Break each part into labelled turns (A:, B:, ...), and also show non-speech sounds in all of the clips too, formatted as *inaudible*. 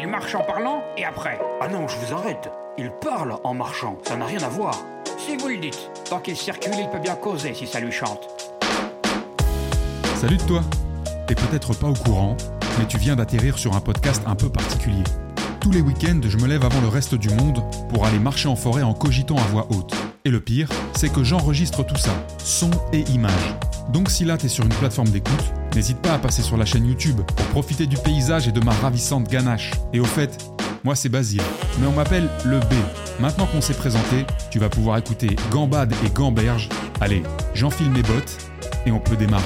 A: Il marche en parlant et après
B: Ah non, je vous arrête. Il parle en marchant, ça n'a rien à voir.
A: Si vous le dites. Tant qu'il circule, il peut bien causer si ça lui chante.
C: Salut de toi T'es peut-être pas au courant, mais tu viens d'atterrir sur un podcast un peu particulier. Tous les week-ends, je me lève avant le reste du monde pour aller marcher en forêt en cogitant à voix haute. Et le pire, c'est que j'enregistre tout ça, son et image. Donc si là t'es sur une plateforme d'écoute, n'hésite pas à passer sur la chaîne YouTube pour profiter du paysage et de ma ravissante ganache. Et au fait, moi c'est Basile, mais on m'appelle le B. Maintenant qu'on s'est présenté, tu vas pouvoir écouter Gambade et Gamberge. Allez, j'enfile mes bottes et on peut démarrer.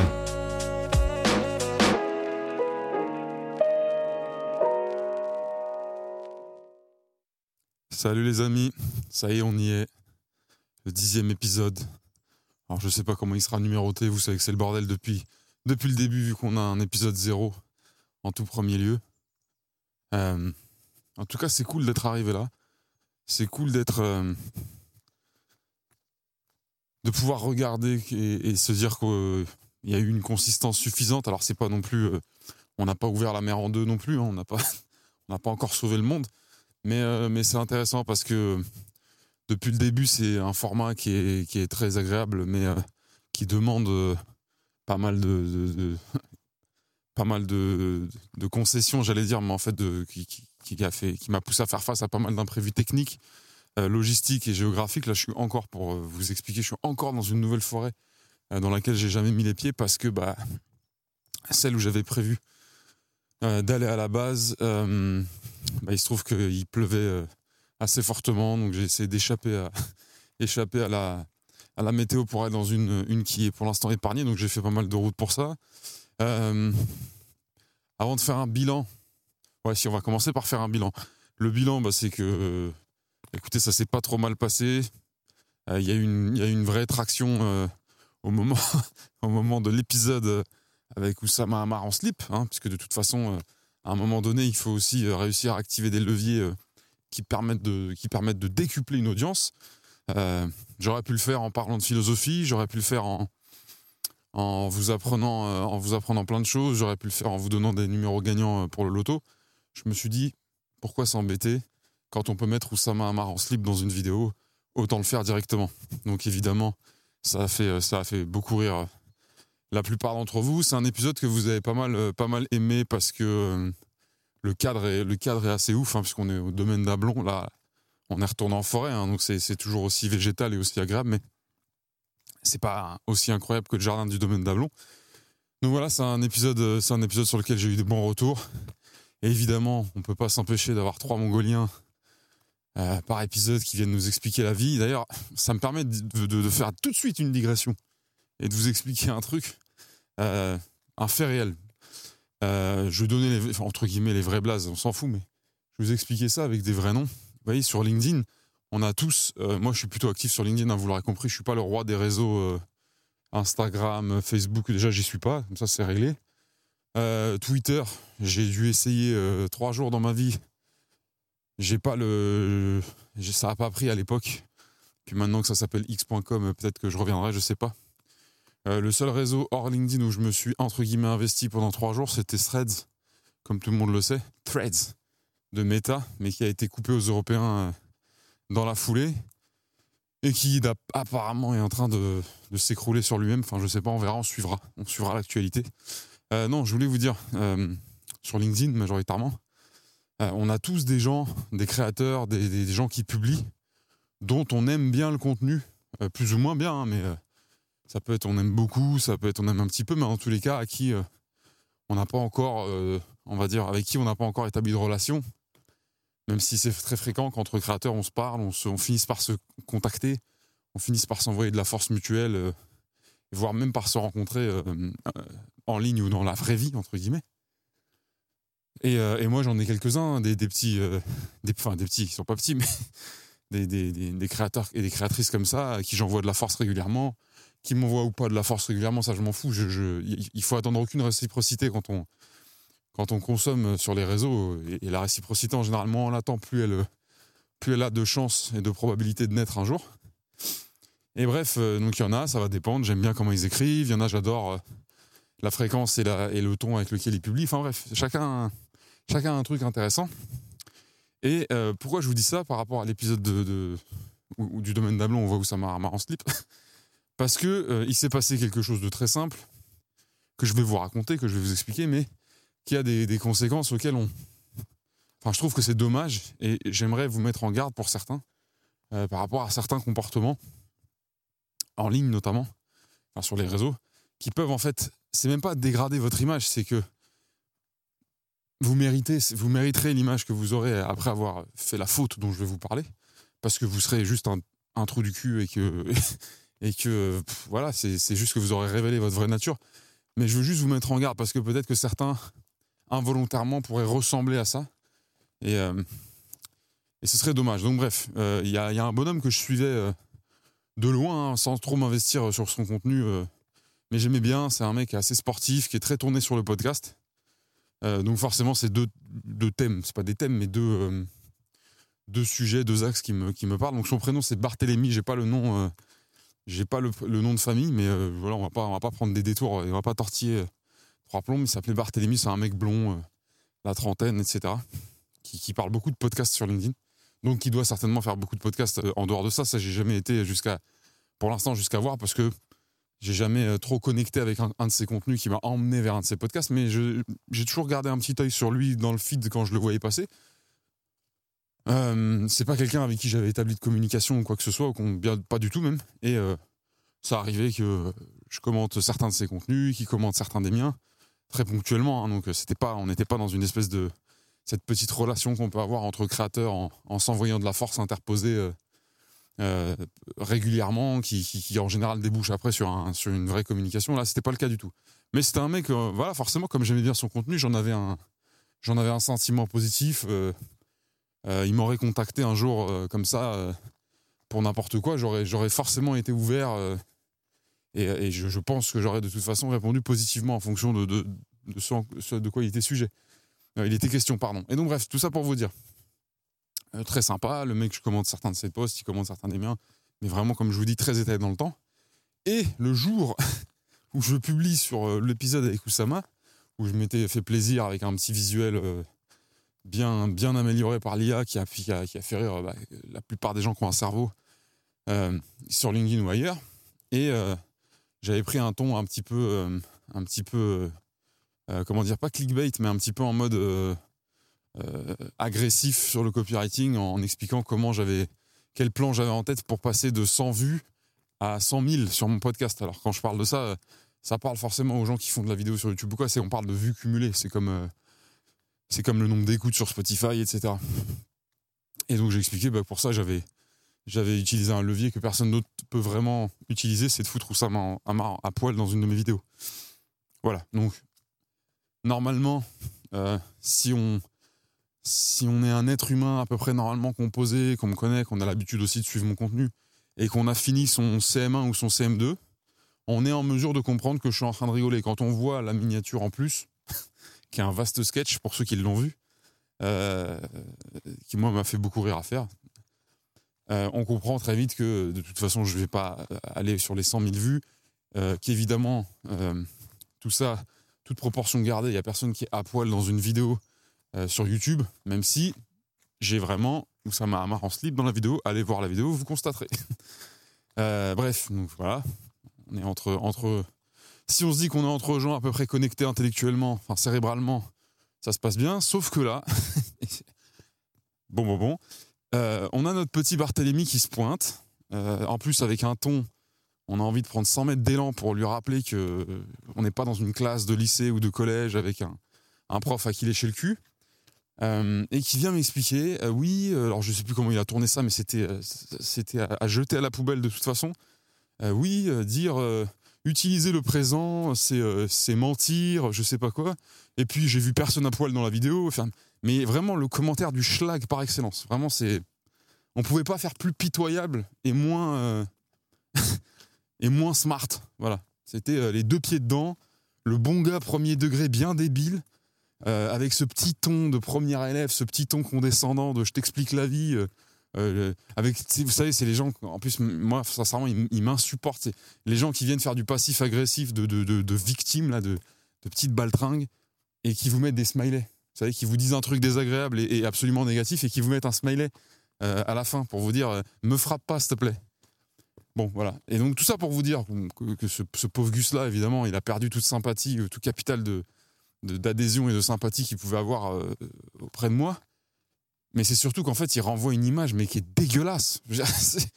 D: Salut les amis, ça y est, on y est. Le dixième épisode. Alors je sais pas comment il sera numéroté, vous savez que c'est le bordel depuis, depuis le début vu qu'on a un épisode zéro en tout premier lieu. Euh, en tout cas, c'est cool d'être arrivé là. C'est cool d'être... euh, de pouvoir regarder et, se dire qu'il y a eu une consistance suffisante. Alors c'est pas non plus... euh, on n'a pas ouvert la mer en deux non plus, hein, on n'a pas, *laughs* pas encore sauvé le monde. Mais, euh, mais c'est intéressant parce que depuis le début, c'est un format qui est, qui est très agréable, mais euh, qui demande euh, pas mal de, *laughs* pas mal de, concessions, j'allais dire, mais en fait, de, qui, qui, a fait, qui m'a poussé à faire face à pas mal d'imprévus techniques, euh, logistiques et géographiques. Là, je suis encore, pour euh, vous expliquer, je suis encore dans une nouvelle forêt euh, dans laquelle j'ai jamais mis les pieds parce que bah, *laughs* celle où j'avais prévu d'aller à la base, bah, il se trouve qu'il pleuvait assez fortement, donc j'ai essayé d'échapper à, *laughs* échapper à, la, à la météo pour aller dans une, une qui est pour l'instant épargnée, donc j'ai fait pas mal de routes pour ça. Euh, avant de faire un bilan, ouais, si on va commencer par faire un bilan. Le bilan, bah, c'est que, euh, écoutez, ça s'est pas trop mal passé. Euh, Il y, y a une vraie traction au, moment, *laughs* au moment de l'épisode avec Oussama Hamar en slip, hein, puisque de toute façon, à un moment donné, il faut aussi réussir à activer des leviers qui, permettent de, qui permettent de décupler une audience. J'aurais pu le faire en parlant de philosophie, j'aurais pu le faire en, en, vous apprenant, euh, en vous apprenant plein de choses, j'aurais pu le faire en vous donnant des numéros gagnants euh, pour le loto. Je me suis dit, pourquoi s'embêter quand on peut mettre Oussama Hamar en slip dans une vidéo Autant le faire directement. Donc évidemment, ça a fait, euh, ça a fait beaucoup rire la plupart d'entre vous. C'est un épisode que vous avez pas mal, pas mal aimé parce que le, cadre est, le cadre est assez ouf, hein, puisqu'on est au domaine d'Ablon. Là, on est retourné en forêt, hein, donc c'est toujours aussi végétal et aussi agréable, mais c'est pas aussi incroyable que le jardin du domaine d'Ablon. Donc voilà, c'est un épisode, euh, c'est un épisode sur lequel j'ai eu des bons retours. Et évidemment, on peut pas s'empêcher d'avoir trois Mongoliens euh, par épisode qui viennent nous expliquer la vie. D'ailleurs, ça me permet de, de- de faire tout de suite une digression et de vous expliquer un truc, euh, un fait réel. Je vais donner les, entre guillemets les vrais blazes, on s'en fout, mais je vais vous expliquer ça avec des vrais noms. Vous voyez, sur LinkedIn, on a tous. euh, moi, je suis plutôt actif sur LinkedIn, hein, vous l'aurez compris. Je suis pas le roi des réseaux euh, Instagram, Facebook. Déjà, j'y suis pas. Comme ça, c'est réglé. Euh, Twitter, j'ai dû essayer trois jours dans ma vie. J'ai pas le, ça a pas pris à l'époque. Puis maintenant que ça s'appelle x.com, peut-être que je reviendrai, je sais pas. Le seul réseau hors LinkedIn où je me suis entre guillemets investi pendant trois jours, c'était Threads, comme tout le monde le sait. Threads de Meta, mais qui a été coupé aux Européens euh, dans la foulée et qui apparemment est en train de, s'écrouler sur lui-même. Enfin, je sais pas, on verra, on suivra, on suivra l'actualité. Euh, non, je voulais vous dire euh, sur LinkedIn majoritairement, on a tous des gens, des créateurs, des, gens qui publient, dont on aime bien le contenu, plus ou moins bien, hein, mais ça peut être on aime beaucoup, ça peut être on aime un petit peu, mais en tous les cas à qui on n'a pas encore, on va dire, avec qui on n'a pas encore établi de relation, même si c'est très fréquent qu'entre créateurs on se parle, on, se, on finisse par se contacter, on finisse par s'envoyer de la force mutuelle, euh, voire même par se rencontrer euh, euh, en ligne ou dans la vraie vie, entre guillemets. Et, moi, j'en ai quelques-uns, des, des petits, des, enfin des petits, ils sont pas petits, mais *laughs* des, des- créateurs et des créatrices comme ça, à qui j'envoie de la force régulièrement, qui m'envoient ou pas de la force régulièrement, ça je m'en fous. Je, je- il faut attendre aucune réciprocité quand on, quand on consomme sur les réseaux. Et, la réciprocité, en général, moins on l'attend, plus elle, plus elle a de chances et de probabilités de naître un jour. Et bref, euh, donc il y en a, ça va dépendre. J'aime bien comment ils écrivent. Il y en a, j'adore euh, la fréquence et, le ton avec lequel ils publient. Enfin bref, chacun, chacun a un truc intéressant. Et euh, pourquoi je vous dis ça par rapport à l'épisode de, du domaine d'Ablon, on voit où ça m'a m'a en slip *laughs* Parce que euh, il s'est passé quelque chose de très simple que je vais vous raconter, que je vais vous expliquer, mais qui a des, conséquences auxquelles on. Enfin, je trouve que c'est dommage et j'aimerais vous mettre en garde pour certains euh, par rapport à certains comportements en ligne notamment, sur les réseaux, qui peuvent en fait, c'est même pas dégrader votre image, c'est que vous méritez, vous mériterez l'image que vous aurez après avoir fait la faute dont je vais vous parler, parce que vous serez juste un, un trou du cul et que *laughs* et que voilà, c'est c'est juste que vous aurez révélé votre vraie nature. Mais je veux juste vous mettre en garde parce que peut-être que certains involontairement pourraient ressembler à ça et euh, et ce serait dommage. Donc bref, euh, il y, a, y a un bonhomme que je suivais euh, de loin, hein, sans trop m'investir sur son contenu, mais j'aimais bien. C'est un mec assez sportif, qui est très tourné sur le podcast. Donc forcément, c'est deux, deux thèmes, c'est pas des thèmes, mais deux, deux sujets, deux axes qui me, qui me parlent. Donc son prénom c'est Barthélemy, j'ai pas le nom, j'ai pas le, le nom de famille, mais voilà, on va pas, on va pas prendre des détours, on va pas tortiller plombs. Il s'appelait Barthélemy, c'est un mec blond, euh, la trentaine, etc., qui, parle beaucoup de podcasts sur LinkedIn. Donc qui doit certainement faire beaucoup de podcasts euh, en dehors de ça. Ça, j'ai jamais été jusqu'à, pour l'instant, jusqu'à voir parce que j'ai jamais euh, trop connecté avec un, de ses contenus qui m'a emmené vers un de ses podcasts, mais j'ai toujours gardé un petit œil sur lui dans le feed quand je le voyais passer. Euh, c'est pas quelqu'un avec qui j'avais établi de communication ou quoi que ce soit, ou bien pas du tout même. Et ça arrivait que je commente certains de ses contenus, qu'il commente certains des miens, très ponctuellement. hein. donc euh, c'était pas, on n'était pas dans une espèce de cette petite relation qu'on peut avoir entre créateurs en, en s'envoyant de la force interposée euh, euh, régulièrement, qui, qui, en général débouche après sur, sur une vraie communication. Là, c'était pas le cas du tout. Mais c'était un mec, voilà, forcément, comme j'aimais bien son contenu, j'en avais un, j'en avais un sentiment positif. il m'aurait contacté un jour comme ça pour n'importe quoi, j'aurais, j'aurais forcément été ouvert. Euh, et et je, pense que j'aurais de toute façon répondu positivement en fonction de, de, de ce, de quoi il était sujet. Euh, il était question, pardon. Et donc, bref, tout ça pour vous dire. Euh, très sympa, le mec, je commande certains de ses posts, il commande certains des miens, mais vraiment, comme je vous dis, très étalé dans le temps. Et le jour *laughs* où je publie sur euh, l'épisode avec Oussama, où je m'étais fait plaisir avec un petit visuel euh, bien, bien amélioré par l'IA qui a, fait rire euh, bah, la plupart des gens qui ont un cerveau euh, sur LinkedIn ou ailleurs. Et euh, j'avais pris un ton un petit peu, euh, un petit peu euh, euh, comment dire, pas clickbait, mais un petit peu en mode agressif sur le copywriting en, expliquant comment j'avais, quel plan j'avais en tête pour passer de 100 vues à 100 000 sur mon podcast. Alors quand je parle de ça, ça parle forcément aux gens qui font de la vidéo sur YouTube ou quoi. C'est on parle de vues cumulées. C'est comme c'est comme le nombre d'écoutes sur Spotify, etc. Et donc j'ai expliqué, bah, pour ça j'avais j'avais utilisé un levier que personne d'autre peut vraiment utiliser, c'est de foutre Oussama en- à, à poil dans une de mes vidéos. Voilà. Donc normalement, euh, si on si on est un être humain à peu près normalement composé, qu'on me connaît, qu'on a l'habitude aussi de suivre mon contenu, et qu'on a fini son CM1 ou son CM2, on est en mesure de comprendre que je suis en train de rigoler. Quand on voit la miniature en plus, *laughs* qui est un vaste sketch pour ceux qui l'ont vu, euh, qui moi m'a fait beaucoup rire à faire, euh, on comprend très vite que de toute façon je ne vais pas aller sur les 100 000 vues, euh, qu'évidemment euh, tout ça, toute proportion gardée, il n'y a personne qui est à poil dans une vidéo euh, sur YouTube, même si j'ai vraiment, ou ça m'a marre en slip dans la vidéo, allez voir la vidéo, vous constaterez. *laughs* Euh, bref, donc voilà, on est entre, entre. Si on se dit qu'on est entre gens à peu près connectés intellectuellement, enfin cérébralement, ça se passe bien, sauf que là, *laughs* bon, bon, bon, euh, on a notre petit Barthélemy qui se pointe, euh, en plus avec un ton, on a envie de prendre 100 mètres d'élan pour lui rappeler que euh, on n'est pas dans une classe de lycée ou de collège avec un, prof à qui lécher le cul. Et qui vient m'expliquer, oui, alors je sais plus comment il a tourné ça, mais c'était à, jeter à la poubelle de toute façon. Oui, dire utiliser le présent, c'est mentir, je sais pas quoi. Et puis j'ai vu personne à poil dans la vidéo. Mais vraiment le commentaire du schlag par excellence. Vraiment, c'est on pouvait pas faire plus pitoyable et moins euh, *laughs* et moins smart. Voilà, c'était euh, les deux pieds dedans, le bon gars premier degré bien débile. Euh, avec ce petit ton de première élève, ce petit ton condescendant de je t'explique la vie. avec, vous savez, c'est les gens. En plus, moi, sincèrement, ils, ils m'insupportent. Les gens qui viennent faire du passif agressif de, de, de, de victimes, là, de, de petites baltringues, et qui vous mettent des smileys. Vous savez, qui vous disent un truc désagréable et, absolument négatif et qui vous mettent un smiley euh, à la fin pour vous dire euh, me frappe pas, s'il te plaît. Bon, voilà. Et donc, tout ça pour vous dire que, ce, pauvre Gus-là, évidemment, il a perdu toute sympathie, tout capital de, d'adhésion et de sympathie qu'il pouvait avoir auprès de moi. Mais c'est surtout qu'en fait, il renvoie une image, mais qui est dégueulasse. *laughs*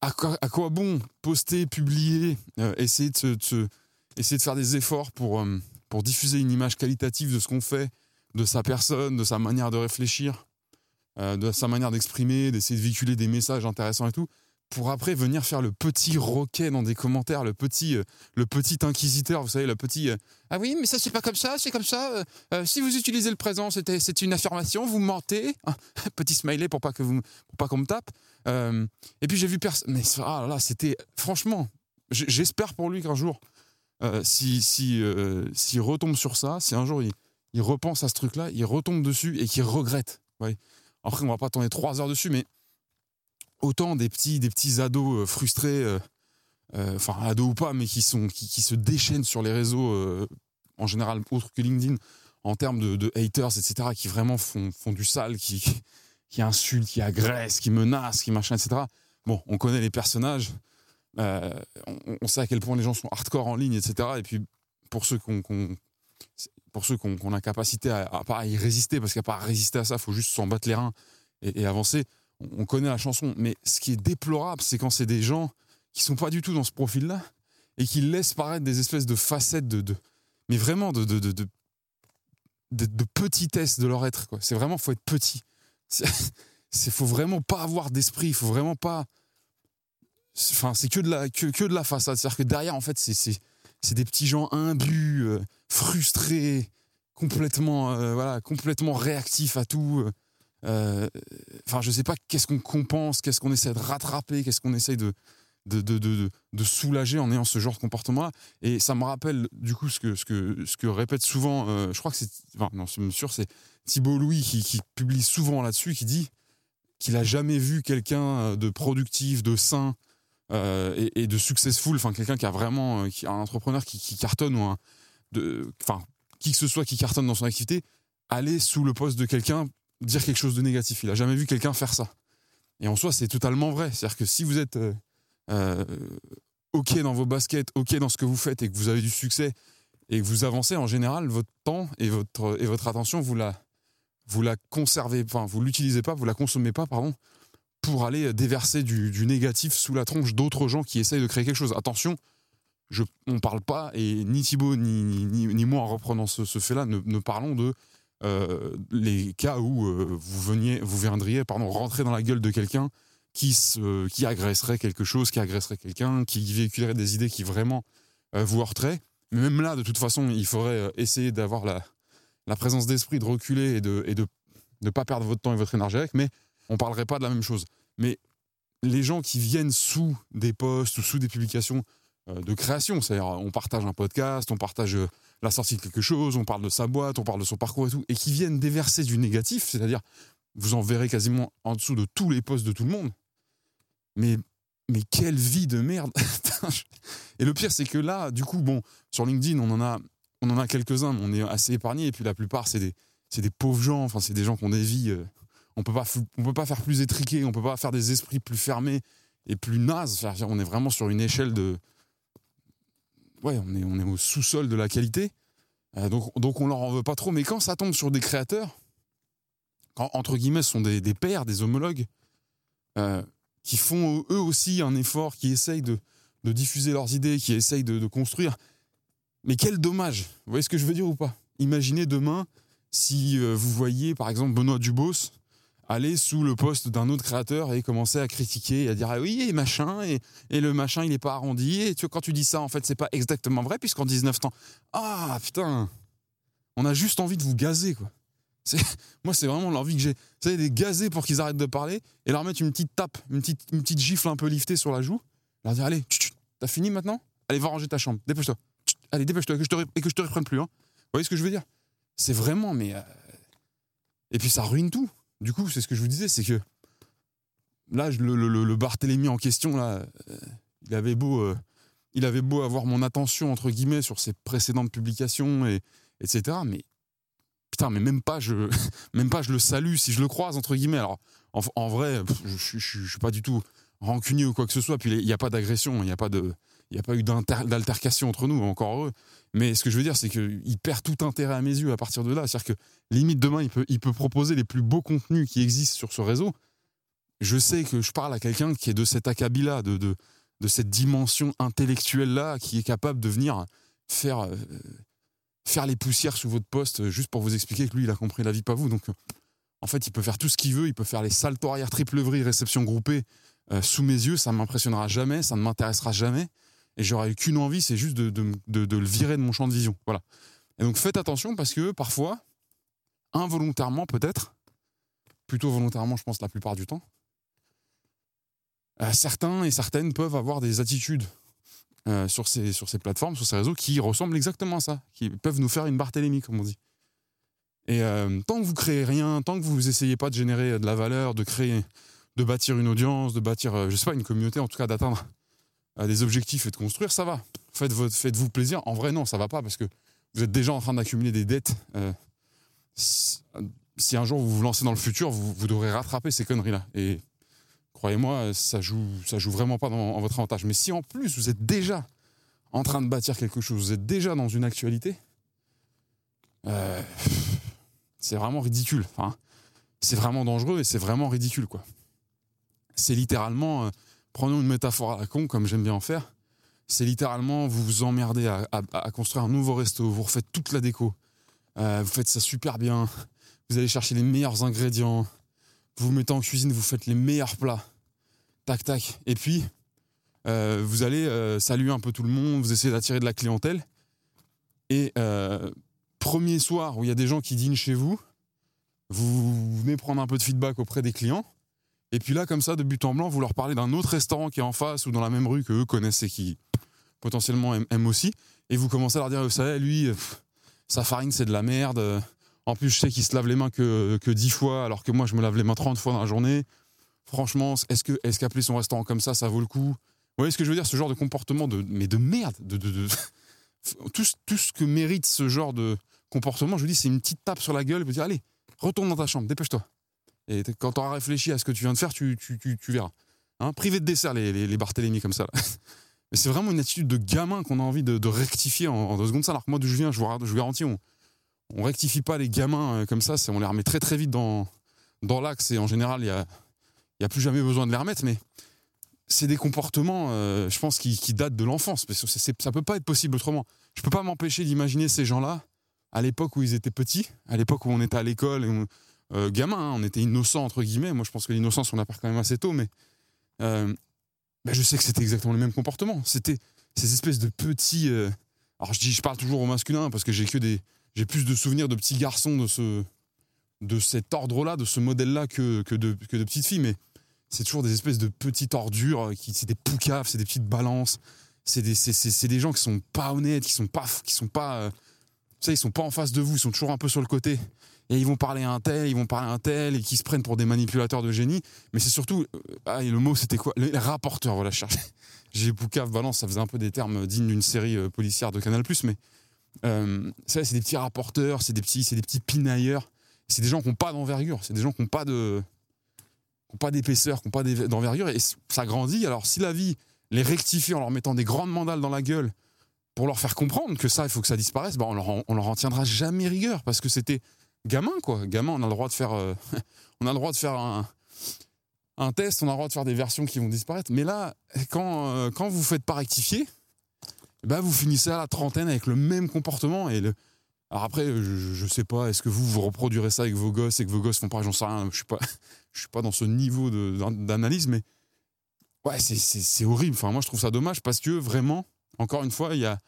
D: à, quoi, bon poster, publier, essayer de, se, essayer de faire des efforts pour, euh, pour diffuser une image qualitative de ce qu'on fait, de sa personne, de sa manière de réfléchir, euh, de sa manière d'exprimer, d'essayer de véhiculer des messages intéressants et tout, pour après venir faire le petit roquet dans des commentaires, le petit, euh, le petit inquisiteur, vous savez, le petit Ah oui, mais ça c'est pas comme ça, c'est comme ça. si vous utilisez le présent, c'est une affirmation, vous mentez. *laughs* petit smiley pour pas que vous, pas qu'on me tape. et puis j'ai vu personne. Mais ah là, c'était franchement, j'espère pour lui qu'un jour euh, si si euh, s'il retombe sur ça, si un jour il, il repense à ce truc-là, il retombe dessus et qu'il regrette. Après, on va pas tourner trois heures dessus, mais autant des petits des petits ados euh, frustrés, enfin ados ou pas, mais qui sont qui, qui se déchaînent sur les réseaux en général autres que LinkedIn en termes de, de, haters, etc., qui vraiment font, font du sale, qui, qui insultent, qui agressent, qui menacent, qui machin, etc. Bon, on connaît les personnages. Euh, on, sait à quel point les gens sont hardcore en ligne, etc. Et puis, pour ceux qu'on pour ceux qu'on a capacité à, à, pas y résister, parce qu'à pas résister à ça, faut juste s'en battre les reins et, avancer. On, connaît la chanson, mais ce qui est déplorable, c'est quand c'est des gens qui sont pas du tout dans ce profil-là et qui laissent paraître des espèces de facettes de, de mais vraiment de de, de, de, de petitesse de leur être. C'est vraiment, faut être petit. C'est *laughs* faut vraiment pas avoir d'esprit, il faut vraiment pas enfin c'est que de la que, que de la façade. C'est à dire que derrière en fait c'est des petits gens imbus euh, frustrés complètement euh, voilà complètement réactifs à tout euh, enfin je sais pas qu'est-ce qu'on compense qu'est-ce qu'on essaie de rattraper qu'est-ce qu'on essaie de de, de, de, de, soulager en ayant ce genre de comportement là et ça me rappelle du coup ce que ce que ce que répète souvent je crois que c'est enfin non c'est sûr c'est Thibault Louis qui, qui publie souvent là-dessus qui dit qu'il a jamais vu quelqu'un de productif de sain euh, et, de successful, enfin quelqu'un qui a vraiment, euh, qui, un entrepreneur qui, cartonne ou un, enfin qui que ce soit qui cartonne dans son activité, aller sous le poste de quelqu'un dire quelque chose de négatif. Il a jamais vu quelqu'un faire ça. Et en soi, c'est totalement vrai. C'est-à-dire que si vous êtes euh, ok dans vos baskets, ok dans ce que vous faites et que vous avez du succès et que vous avancez, en général, votre temps et votre et votre attention, vous la vous la conservez, enfin vous l'utilisez pas, vous la consommez pas, pardon, pour aller déverser du, négatif sous la tronche d'autres gens qui essayent de créer quelque chose. Attention, je, on ne parle pas, et ni Thibaut ni, ni, moi en reprenant ce, fait-là, ne, parlons de euh, les cas où euh, vous, veniez, vous viendriez pardon, rentrer dans la gueule de quelqu'un qui, qui agresserait quelque chose, qui agresserait quelqu'un, qui véhiculerait des idées qui vraiment euh, vous heurteraient. Mais même là, de toute façon, il faudrait essayer d'avoir la, la présence d'esprit, de reculer et de ne de pas perdre votre temps et votre énergie avec. Mais on parlerait pas de la même chose. Mais les gens qui viennent sous des posts ou sous des publications euh, de création, c'est-à-dire on partage un podcast, on partage euh, la sortie de quelque chose, on parle de sa boîte, on parle de son parcours et tout, et qui viennent déverser du négatif, c'est-à-dire vous en verrez quasiment en dessous de tous les posts de tout le monde. Mais mais quelle vie de merde *laughs* Et le pire, c'est que là, du coup, bon, sur LinkedIn, on en a, on en a quelques-uns, mais on est assez épargnés. Et puis la plupart, c'est des, des pauvres gens. Enfin, c'est des gens qui ont des vies euh, on peut pas on peut pas faire plus étriqué, on peut pas faire des esprits plus fermés et plus nazes. On est vraiment sur une échelle de ouais, on est on est au sous-sol de la qualité. Euh, donc donc on leur en veut pas trop. Mais quand ça tombe sur des créateurs, quand entre guillemets ce sont des, des pairs, des homologues, euh, qui font eux aussi un effort, qui essayent de, diffuser leurs idées, qui essayent de, de construire. Mais quel dommage Vous voyez ce que je veux dire ou pas? Imaginez demain si euh, vous voyez par exemple Benoît Dubos aller sous le poste d'un autre créateur et commencer à critiquer et à dire ah oui et machin et, le machin il est pas arrondi. Et tu vois, quand tu dis ça en fait c'est pas exactement vrai puisqu'en 19 temps ah putain on a juste envie de vous gazer quoi. *laughs* Moi c'est vraiment l'envie que j'ai. Savez les gazer pour qu'ils arrêtent de parler et leur mettre une petite tape une petite une petite gifle un peu liftée sur la joue leur dire allez t'as fini maintenant? Allez va ranger ta chambre dépêche-toi. Allez dépêche-toi et que je te et que je te reprenne plus hein. Vous voyez ce que je veux dire? C'est vraiment mais euh, et puis ça ruine tout du coup, c'est ce que je vous disais, c'est que là, le, le, le, Barthélemy en question, là, euh, il avait beau, euh, il avait beau avoir mon attention entre guillemets sur ses précédentes publications et etc. Mais putain, mais même pas, je, *laughs* même pas, je le salue si je le croise entre guillemets. Alors, en, vrai, je, je, suis pas du tout rancunier ou quoi que ce soit. Puis il n'y a pas d'agression, il n'y a pas de, il a pas eu d'altercation entre nous, encore heureux. Mais ce que je veux dire, c'est qu'il perd tout intérêt à mes yeux à partir de là. C'est-à-dire que limite demain, il peut, proposer les plus beaux contenus qui existent sur ce réseau. Je sais que je parle à quelqu'un qui est de cet acabit-là, de, cette dimension intellectuelle-là, qui est capable de venir faire, euh, les poussières sous votre poste juste pour vous expliquer que lui, il a compris la vie, pas vous. Donc, en fait, il peut faire tout ce qu'il veut. Il peut faire les saltos arrière triple vrille, réception groupée euh, sous mes yeux. Ça ne m'impressionnera jamais, ça ne m'intéressera jamais. Et j'aurais eu qu'une envie, c'est juste de, le virer de mon champ de vision. Voilà. Et donc faites attention parce que parfois, involontairement peut-être, plutôt volontairement, je pense la plupart du temps, euh, certains et certaines peuvent avoir des attitudes euh, sur, ces, plateformes, sur ces réseaux, qui ressemblent exactement à ça, qui peuvent nous faire une Barthélemy, comme on dit. Et euh, tant que vous créez rien, tant que vous essayez pas de générer de la valeur, de créer, de bâtir une audience, de bâtir, je sais pas, une communauté, en tout cas d'atteindre des objectifs et de construire, ça va. Faites-vous plaisir. En vrai, non, ça va pas parce que vous êtes déjà en train d'accumuler des dettes. si un jour vous vous lancez dans le futur, vous, vous devrez rattraper ces conneries-là. Et croyez-moi, ça joue, ça joue vraiment pas dans, en votre avantage. Mais si en plus vous êtes déjà en train de bâtir quelque chose, vous êtes déjà dans une actualité, euh, c'est vraiment ridicule. Enfin, c'est vraiment dangereux et c'est vraiment ridicule, quoi. C'est littéralement, euh, prenons une métaphore à la con, comme j'aime bien en faire. C'est littéralement, vous vous emmerdez à, construire un nouveau resto, vous refaites toute la déco, euh, vous faites ça super bien, vous allez chercher les meilleurs ingrédients, vous vous mettez en cuisine, vous faites les meilleurs plats. Tac, tac. Et puis, euh, vous allez euh, saluer un peu tout le monde, vous essayez d'attirer de la clientèle. Et premier soir où il y a des gens qui dînent chez vous, vous venez prendre un peu de feedback auprès des clients. Et puis là, comme ça, de but en blanc, vous leur parlez d'un autre restaurant qui est en face ou dans la même rue que eux connaissent et qui potentiellement aiment, aussi. Et vous commencez à leur dire, vous savez, lui, sa farine, c'est de la merde. En plus, je sais qu'il se lave les mains que, que 10 fois, alors que moi, je me lave les mains 30 fois dans la journée. Franchement, est-ce que est qu'appeler son restaurant comme ça, ça vaut le coup? Vous voyez ce que je veux dire? Ce genre de comportement, de, mais de merde. De, de, *laughs* tout, ce que mérite ce genre de comportement, je vous dis, c'est une petite tape sur la gueule. Vous dire, allez, retourne dans ta chambre, dépêche-toi. Et quand tu auras réfléchi à ce que tu viens de faire, tu, verras. Hein Privé de dessert, les, les, Barthélemy comme ça. *laughs* Mais c'est vraiment une attitude de gamin qu'on a envie de, rectifier en, deux secondes. Alors que moi, d'où je viens, je vous, je vous garantis, on, on rectifie pas les gamins euh, comme ça, on les remet très très vite dans, l'axe et en général, il n'y a, plus jamais besoin de les remettre, mais c'est des comportements, euh, je pense, qui, datent de l'enfance. Ça ça peut pas être possible autrement. Je peux pas m'empêcher d'imaginer ces gens-là à l'époque où ils étaient petits, à l'époque où on était à l'école, euh, gamin, hein, on était innocent entre guillemets. Moi, je pense que l'innocence, on la perd quand même assez tôt, mais ben, je sais que c'était exactement le même comportement. C'était ces espèces de petits. alors je dis, je parle toujours au masculin parce que j'ai que des j'ai plus de souvenirs de petits garçons de ce de cet ordre-là, de ce modèle-là que, que, de, que de petites filles, mais c'est toujours des espèces de petites ordures, qui, c'est des poucaves, c'est des petites balances, c'est des, c'est, des gens qui sont pas honnêtes, qui sont pas, qui sont pas, euh, ils sont pas en face de vous, ils sont toujours un peu sur le côté. Et ils vont parler à un tel, ils vont parler à un tel, et qui se prennent pour des manipulateurs de génie. Mais c'est surtout, euh, ah, le mot c'était quoi? Les rapporteurs, voilà, je *laughs* J'ai poucave, balance, ça faisait un peu des termes dignes d'une série euh, policière de Canal+, mais euh, ça, c'est des petits rapporteurs, c'est des petits, c'est des petits pinailleurs. C'est des gens qui n'ont pas d'envergure. C'est des gens qui n'ont pas de, qui pas d'épaisseur, qui n'ont pas d'envergure. Et ça grandit. Alors, si la vie les rectifie en leur mettant des grandes mandales dans la gueule pour leur faire comprendre que ça, il faut que ça disparaisse, bah on, leur, on leur en tiendra jamais rigueur parce que c'était gamin, quoi. Gamin, on a le droit de faire, euh, *laughs* on a le droit de faire un, test, on a le droit de faire des versions qui vont disparaître. Mais là, quand, euh, quand vous ne faites pas rectifier, bah vous finissez à la trentaine avec le même comportement. Et. Alors après, je, ne sais pas, est-ce que vous vous reproduirez ça avec vos gosses et que vos gosses font pareil, j'en sais rien. Je suis pas, *laughs* je suis pas dans ce niveau d'analyse, mais ouais, c'est horrible. Enfin, moi, je trouve ça dommage parce que vraiment, encore une fois, il y a,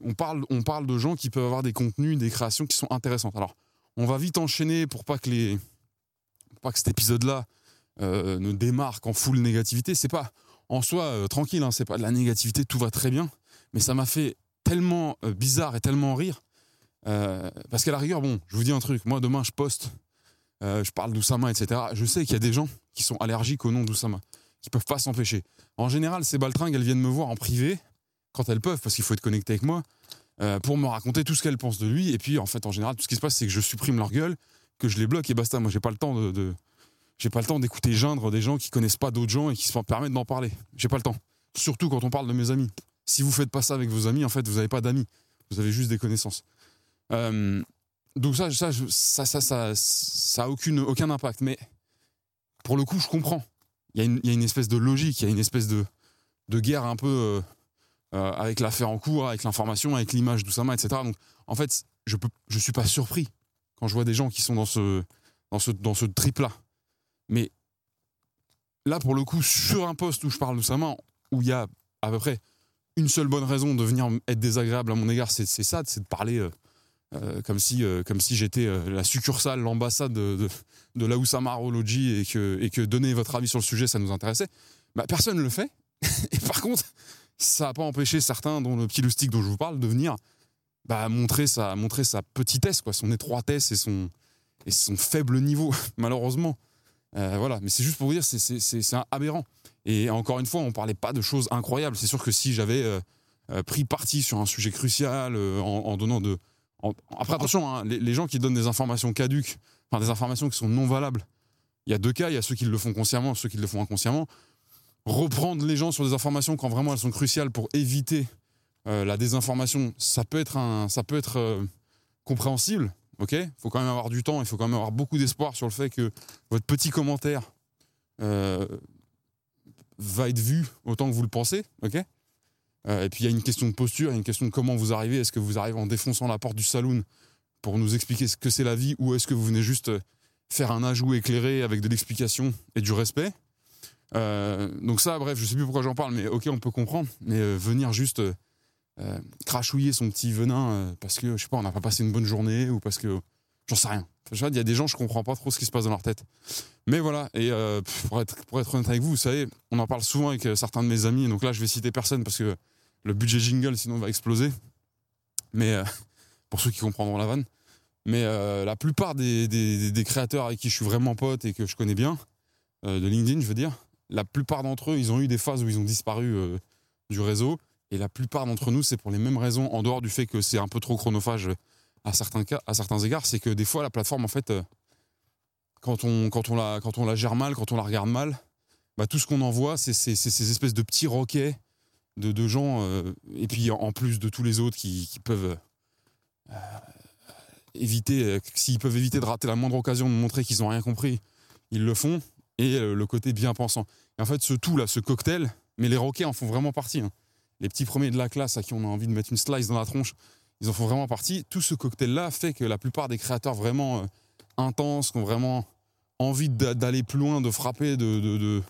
D: on parle, on parle de gens qui peuvent avoir des contenus, des créations qui sont intéressantes. Alors, on va vite enchaîner pour pas que les, pas que cet épisode-là euh, ne démarque en full négativité. C'est pas en soi euh, tranquille, hein, c'est pas de la négativité, tout va très bien mais ça m'a fait tellement euh, bizarre et tellement rire. Parce qu'à la rigueur, bon, je vous dis un truc, moi demain je poste, je parle d'Oussama, etc. Je sais qu'il y a des gens qui sont allergiques au nom d'Oussama, qui peuvent pas s'empêcher. En général, ces baltringues, elles viennent me voir en privé, quand elles peuvent, parce qu'il faut être connecté avec moi. Euh, pour me raconter tout ce qu'elles pensent de lui. Et puis, en fait, en général, tout ce qui se passe, c'est que je supprime leur gueule, que je les bloque et basta. Moi, j'ai pas le temps de, j'ai pas le temps d'écouter geindre des gens qui connaissent pas d'autres gens et qui se permettent d'en parler. J'ai pas le temps. Surtout quand on parle de mes amis. Si vous faites pas ça avec vos amis, en fait, vous n'avez pas d'amis. Vous avez juste des connaissances. Euh, donc ça, ça, ça, ça, ça, a aucun impact. Mais pour le coup, je comprends. Il y, a une, il y a une espèce de logique, il y a une espèce de, de guerre un peu euh, euh, avec l'affaire en cours, avec l'information, avec l'image d'Oussama, etc. Donc, en fait, je je suis pas surpris quand je vois des gens qui sont dans ce, trip-là. Mais là, pour le coup, sur un poste où je parle d'Oussama, où il y a à peu près une seule bonne raison de venir être désagréable à mon égard, c'est ça, c'est de parler euh, comme si, euh, comme si j'étais la succursale, l'ambassade de, de, de la Oussama et que, et que donner votre avis sur le sujet, ça nous intéressait. Bah, personne ne le fait. *laughs* et par contre, ça n'a pas empêché certains, dont le petit loustic dont je vous parle, de venir bah, montrer, sa, montrer sa petitesse, quoi, son étroitesse et son, et son faible niveau, *laughs* malheureusement. voilà, mais c'est juste pour vous dire, c'est aberrant. Et encore une fois, on parlait pas de choses incroyables. C'est sûr que si j'avais euh, euh, pris parti sur un sujet crucial euh, en, donnant de. Après, attention, hein, les, gens qui donnent des informations caduques, enfin des informations qui sont non valables, il y a deux cas. Il y a ceux qui le font consciemment, ceux qui le font inconsciemment. Reprendre les gens sur des informations quand vraiment elles sont cruciales pour éviter la désinformation, ça peut être, un, ça peut être compréhensible. Ok, il faut quand même avoir du temps, il faut quand même avoir beaucoup d'espoir sur le fait que votre petit commentaire va être vu autant que vous le pensez, ok? Euh, Et puis il y a une question de posture, il y a une question de comment vous arrivez. Est-ce que vous arrivez en défonçant la porte du saloon pour nous expliquer ce que c'est la vie, ou est-ce que vous venez juste euh, faire un ajout éclairé avec de l'explication et du respect? Euh, Donc ça, bref, je sais plus pourquoi j'en parle, mais ok, on peut comprendre. Mais venir juste crachouiller son petit venin parce que je sais pas, on n'a pas passé une bonne journée ou parce que j'en sais rien. Il y a des gens, je comprends pas trop ce qui se passe dans leur tête. Mais voilà, et euh, pour, être, honnête avec vous, vous savez, on en parle souvent avec euh, certains de mes amis, donc là je vais citer personne parce que le budget jingle sinon va exploser. Mais euh, *laughs* pour ceux qui comprendront la vanne. Mais la plupart des, des, créateurs avec qui je suis vraiment pote et que je connais bien, de LinkedIn je veux dire, la plupart d'entre eux, ils ont eu des phases où ils ont disparu du réseau. Et la plupart d'entre nous, c'est pour les mêmes raisons, en dehors du fait que c'est un peu trop chronophage à certains égards, c'est que des fois la plateforme en fait, euh, quand on la gère mal, quand on la regarde mal, bah, tout ce qu'on envoie, c'est ces espèces de petits roquets de, de gens, euh, et puis en plus de tous les autres qui, peuvent euh, éviter, s'ils peuvent éviter de rater la moindre occasion de montrer qu'ils n'ont rien compris, ils le font, et le côté bien pensant. Et en fait, ce tout là, ce cocktail, mais les roquets en font vraiment partie. Hein. Les petits premiers de la classe à qui on a envie de mettre une slice dans la tronche, ils en font vraiment partie. Tout ce cocktail-là fait que la plupart des créateurs vraiment euh, intenses, qui ont vraiment envie d'aller plus loin, de frapper, de,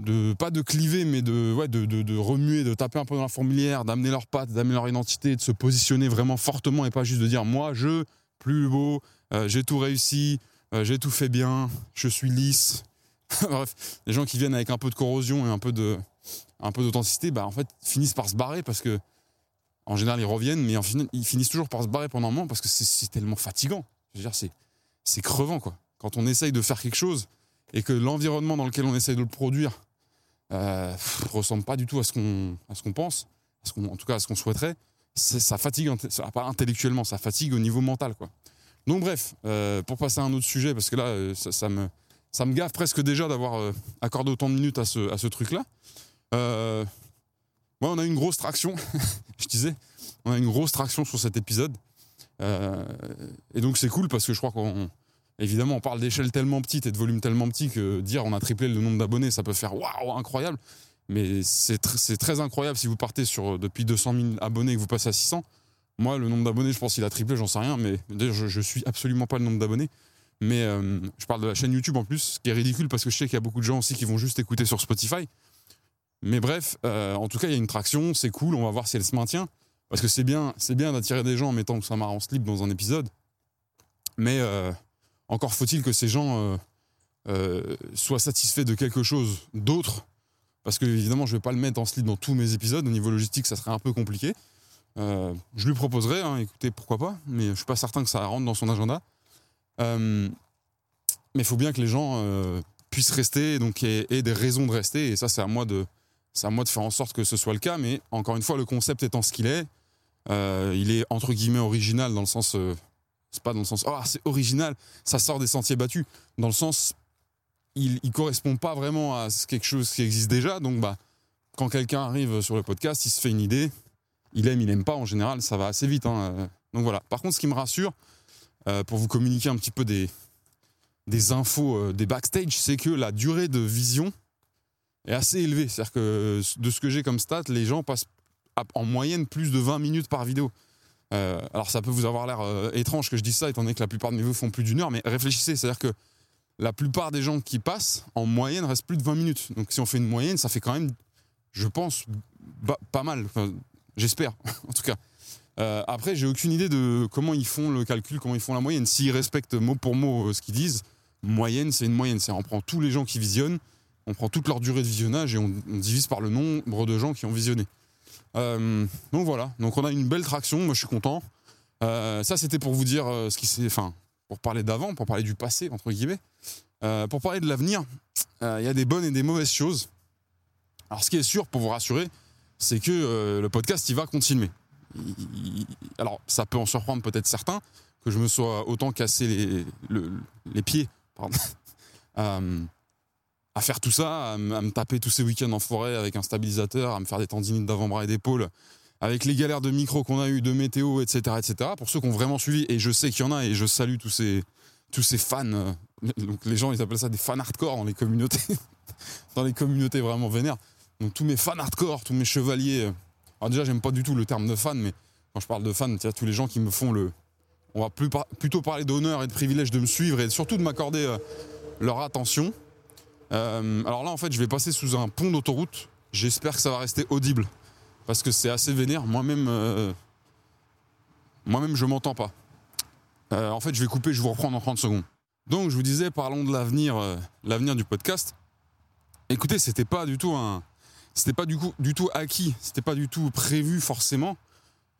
D: de, pas de cliver, mais de, de, remuer, de taper un peu dans la fourmilière, d'amener leurs pattes, d'amener leur identité, de se positionner vraiment fortement et pas juste de dire moi, je, plus beau, euh, j'ai tout réussi, euh, j'ai tout fait bien, je suis lisse. *laughs* Bref, les gens qui viennent avec un peu de corrosion et un peu de, un peu d'authenticité, bah en fait finissent par se barrer parce que en général, ils reviennent, mais ils finissent toujours par se barrer pendant un moment parce que c'est tellement fatigant. Dire, c'est crevant, quoi. Quand on essaye de faire quelque chose et que l'environnement dans lequel on essaye de le produire euh, ressemble pas du tout à ce qu'on qu'on pense, à ce en tout cas à ce qu'on souhaiterait, ça fatigue, pas intellectuellement, ça fatigue au niveau mental, quoi. Donc bref, euh, pour passer à un autre sujet, parce que là, euh, ça, me, ça gaffe presque déjà d'avoir euh, accordé autant de minutes à ce, truc-là. Ouais, on a une grosse traction, *laughs* je disais, on a une grosse traction sur cet épisode. Et donc c'est cool parce que je crois qu'on. Évidemment, on parle d'échelle tellement petite et de volume tellement petit que dire on a triplé le nombre d'abonnés, ça peut faire waouh, incroyable. Mais c'est très incroyable si vous partez sur depuis 200 000 abonnés et que vous passez à 600. Moi, le nombre d'abonnés, je pense qu'il a triplé, j'en sais rien, mais d'ailleurs, je, je suis absolument pas le nombre d'abonnés. Mais euh, je parle de la chaîne YouTube en plus, ce qui est ridicule parce que je sais qu'il y a beaucoup de gens aussi qui vont juste écouter sur Spotify. Mais bref, euh, en tout cas, il y a une traction, c'est cool, on va voir si elle se maintient. Parce que c'est bien, bien d'attirer des gens en mettant ça en slip dans un épisode. Mais euh, encore faut-il que ces gens soient satisfaits de quelque chose d'autre. Parce que évidemment, je ne vais pas le mettre en slip dans tous mes épisodes. Au niveau logistique, ça serait un peu compliqué. Je lui proposerai, hein, écoutez, pourquoi pas, mais je ne suis pas certain que ça rentre dans son agenda. mais il faut bien que les gens puissent rester, donc aient des raisons de rester. Et ça, c'est à moi de, à moi de faire en sorte que ce soit le cas, mais encore une fois, le concept étant ce qu'il est, Euh, il est entre guillemets original dans le sens. euh, c'est pas dans le sens. Oh, c'est original, ça sort des sentiers battus. Dans le sens. Il, il correspond pas vraiment à quelque chose qui existe déjà. Donc, bah, quand quelqu'un arrive sur le podcast, il se fait une idée. Il aime, il aime pas. En général, ça va assez vite. hein. Euh, Donc voilà. Par contre, ce qui me rassure, euh, pour vous communiquer un petit peu des, infos euh, des backstage, c'est que la durée de vision est assez élevée. C'est-à-dire que de ce que j'ai comme stat, les gens passent en moyenne plus de 20 minutes par vidéo. Alors ça peut vous avoir l'air étrange que je dise ça, étant donné que la plupart de mes vidéos font plus d'une heure, mais réfléchissez, c'est-à-dire que la plupart des gens qui passent, en moyenne, restent plus de 20 minutes. Donc si on fait une moyenne, ça fait quand même, je pense, pas mal. J'espère, *laughs* en tout cas. Euh, après, j'ai aucune idée de comment ils font le calcul, comment ils font la moyenne. S'ils respectent mot pour mot euh, ce qu'ils disent, moyenne, c'est une moyenne. On prend tous les gens qui visionnent, on prend toute leur durée de visionnage et on, divise par le nombre de gens qui ont visionné. Euh, donc voilà, donc on a une belle traction, moi je suis content. Euh, ça c'était pour vous dire ce qui s'est, enfin, pour parler d'avant, pour parler du passé entre guillemets. Pour parler de l'avenir, il y a des bonnes et des mauvaises choses. Alors ce qui est sûr pour vous rassurer, c'est que euh, le podcast il va continuer. Alors ça peut en surprendre peut-être certains que je me sois autant cassé les, le- les pieds pardon, *laughs* à, faire tout ça, à, me- taper tous ces week-ends en forêt avec un stabilisateur, à me faire des tendinites d'avant-bras et d'épaule, avec les galères de micro qu'on a eu, de météo, etc., etc. Pour ceux qui ont vraiment suivi, et je sais qu'il y en a, et je salue tous ces, tous ces fans. euh, *laughs* Donc les gens ils appellent ça des fans hardcore dans les communautés, *laughs* dans les communautés vraiment vénères. Donc tous mes fans hardcore, tous mes chevaliers. euh, Alors déjà j'aime pas du tout le terme de fan, mais quand je parle de fan, tu tous les gens qui me font le. On va plutôt parler d'honneur et de privilège de me suivre et surtout de m'accorder euh, leur attention. Euh, alors là, en fait, je vais passer sous un pont d'autoroute. J'espère que ça va rester audible parce que c'est assez vénère. Moi-même, moi-même, je m'entends pas. En fait, je vais couper, je vais vous reprendre en 30 secondes. Donc, je vous disais, parlons de l'avenir, l'avenir du podcast. Écoutez, c'était pas du tout un, c'était pas du, coup, du tout acquis, c'était pas du tout prévu forcément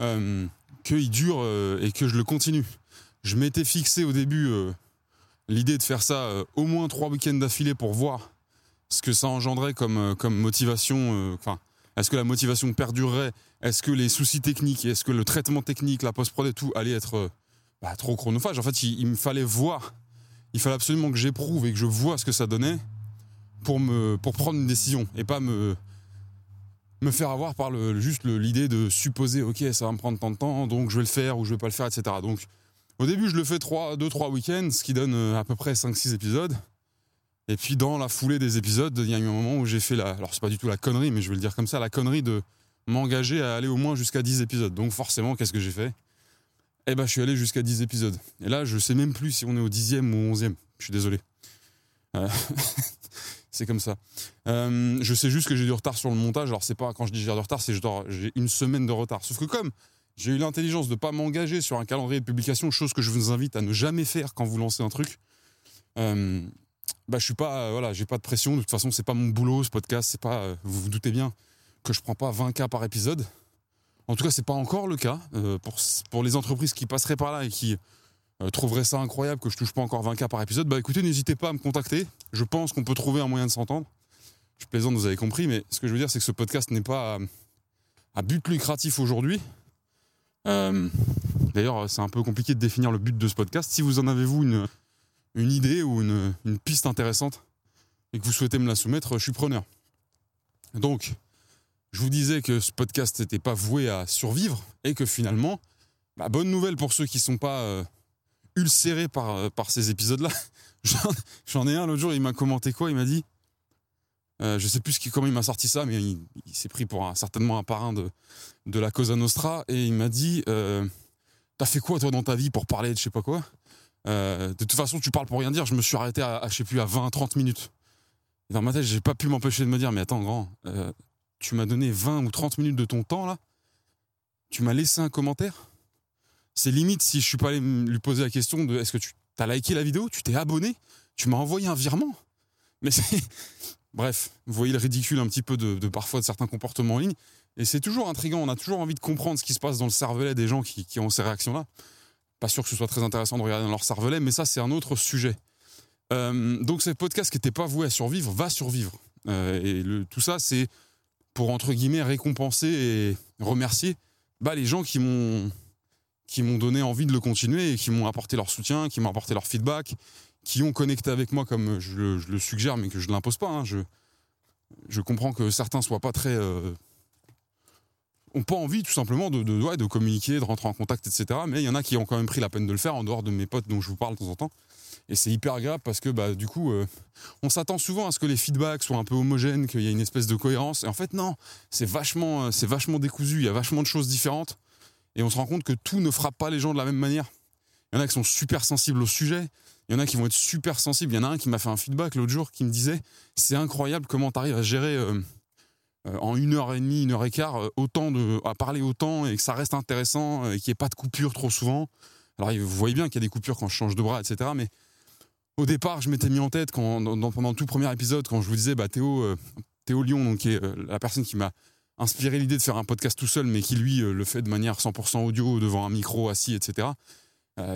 D: euh, qu'il dure euh, et que je le continue. Je m'étais fixé au début euh, l'idée de faire ça au moins trois week-ends d'affilée pour voir ce que ça engendrait comme, comme motivation. Enfin, est-ce que la motivation perdurerait? Est-ce que les soucis techniques, est-ce que le traitement technique, la post-prod et tout allait être bah, trop chronophage En fait, il, il me fallait voir, il fallait absolument que j'éprouve et que je vois ce que ça donnait pour, me, pour prendre une décision et pas me, me faire avoir par le, juste l'idée de supposer, ok, ça va me prendre tant de temps, donc je vais le faire ou je vais pas le faire, etc. Donc, au début, je le fais 2-3 week-ends, ce qui donne euh, à peu près 5-6 épisodes. Et puis, dans la foulée des épisodes, il y a eu un moment où j'ai fait la. Alors, c'est pas du tout la connerie, mais je vais le dire comme ça, la connerie de m'engager à aller au moins jusqu'à 10 épisodes. Donc, forcément, qu'est-ce que j'ai fait? Eh ben, je suis allé jusqu'à 10 épisodes. Et là, je sais même plus si on est au 10e ou au 11e. Je suis désolé. Euh, *laughs* c'est comme ça. Euh, je sais juste que j'ai du retard sur le montage. Alors, c'est pas quand je dis j'ai du retard, c'est j'ai une semaine de retard. Sauf que, comme j'ai eu l'intelligence de ne pas m'engager sur un calendrier de publication, chose que je vous invite à ne jamais faire quand vous lancez un truc. Euh, bah, je suis pas, euh, voilà, j'ai pas de pression. De toute façon, c'est pas mon boulot, ce podcast. C'est pas, vous vous doutez bien que je prends pas 20 cas par épisode. En tout cas, c'est pas encore le cas pour pour les entreprises qui passeraient par là et qui euh, trouveraient ça incroyable que je touche pas encore 20 cas par épisode. Bah, écoutez, n'hésitez pas à me contacter. Je pense qu'on peut trouver un moyen de s'entendre. Je plaisante, vous avez compris, mais ce que je veux dire, c'est que ce podcast n'est pas à, à but lucratif aujourd'hui. Euh, D'ailleurs, c'est un peu compliqué de définir le but de ce podcast. Si vous en avez, vous, une, une idée ou une, une piste intéressante et que vous souhaitez me la soumettre, je suis preneur. Donc, je vous disais que ce podcast n'était pas voué à survivre et que finalement, bah, bonne nouvelle pour ceux qui ne sont pas euh, ulcérés par, euh, par ces épisodes-là. *laughs* J'en- ai un l'autre jour, il m'a commenté quoi? Il m'a dit, euh, je sais plus ce qui- comment il m'a sorti ça, mais il, s'est pris pour un- certainement un parrain de, de la Cosa Nostra et il m'a dit euh, T'as fait quoi toi dans ta vie pour parler de je sais pas quoi? De toute façon, tu parles pour rien dire. Je me suis arrêté à, à, je sais plus à 20-30 minutes. Dans ma tête, j'ai pas pu m'empêcher de me dire Mais attends, grand, tu m'as donné 20 ou 30 minutes de ton temps là? Tu m'as laissé un commentaire? C'est limite si je suis pas allé lui poser la question de Est-ce que tu as liké la vidéo? Tu t'es abonné? Tu m'as envoyé un virement? Mais c'est. *laughs* Bref, vous voyez le ridicule un petit peu de, parfois de certains comportements en ligne. Et c'est toujours intriguant, on a toujours envie de comprendre ce qui se passe dans le cervelet des gens qui, qui ont ces réactions-là. Pas sûr que ce soit très intéressant de regarder dans leur cervelet, mais ça c'est un autre sujet. Euh, donc ce podcast qui n'était pas voué à survivre va survivre. Euh, et tout ça c'est pour entre guillemets récompenser et remercier bah, les gens qui m'ont qui m'ont donné envie de le continuer et qui m'ont apporté leur soutien, qui m'ont apporté leur feedback, qui ont connecté avec moi comme je le, suggère, mais que je ne l'impose pas. Hein. Je, comprends que certains soient pas très euh, ont pas envie tout simplement de, de, de, communiquer, de rentrer en contact, etc. Mais il y en a qui ont quand même pris la peine de le faire en dehors de mes potes dont je vous parle de temps en temps. Et c'est hyper agréable parce que bah, du coup, euh, on s'attend souvent à ce que les feedbacks soient un peu homogènes, qu'il y ait une espèce de cohérence. Et en fait, non, c'est vachement, euh, c'est vachement décousu, il y a vachement de choses différentes. Et on se rend compte que tout ne frappe pas les gens de la même manière. Il y en a qui sont super sensibles au sujet, il y en a qui vont être super sensibles. Il y en a un qui m'a fait un feedback l'autre jour qui me disait C'est incroyable comment tu arrives à gérer. Euh, en une heure et demie, une heure et quart, autant de, à parler autant et que ça reste intéressant et qu'il n'y ait pas de coupure trop souvent. Alors vous voyez bien qu'il y a des coupures quand je change de bras, etc. Mais au départ, je m'étais mis en tête quand, pendant tout premier épisode, quand je vous disais, bah, Théo, euh, Théo Lyon, donc, qui est euh, la personne qui m'a inspiré l'idée de faire un podcast tout seul, mais qui lui euh, le fait de manière 100% audio, devant un micro assis, etc.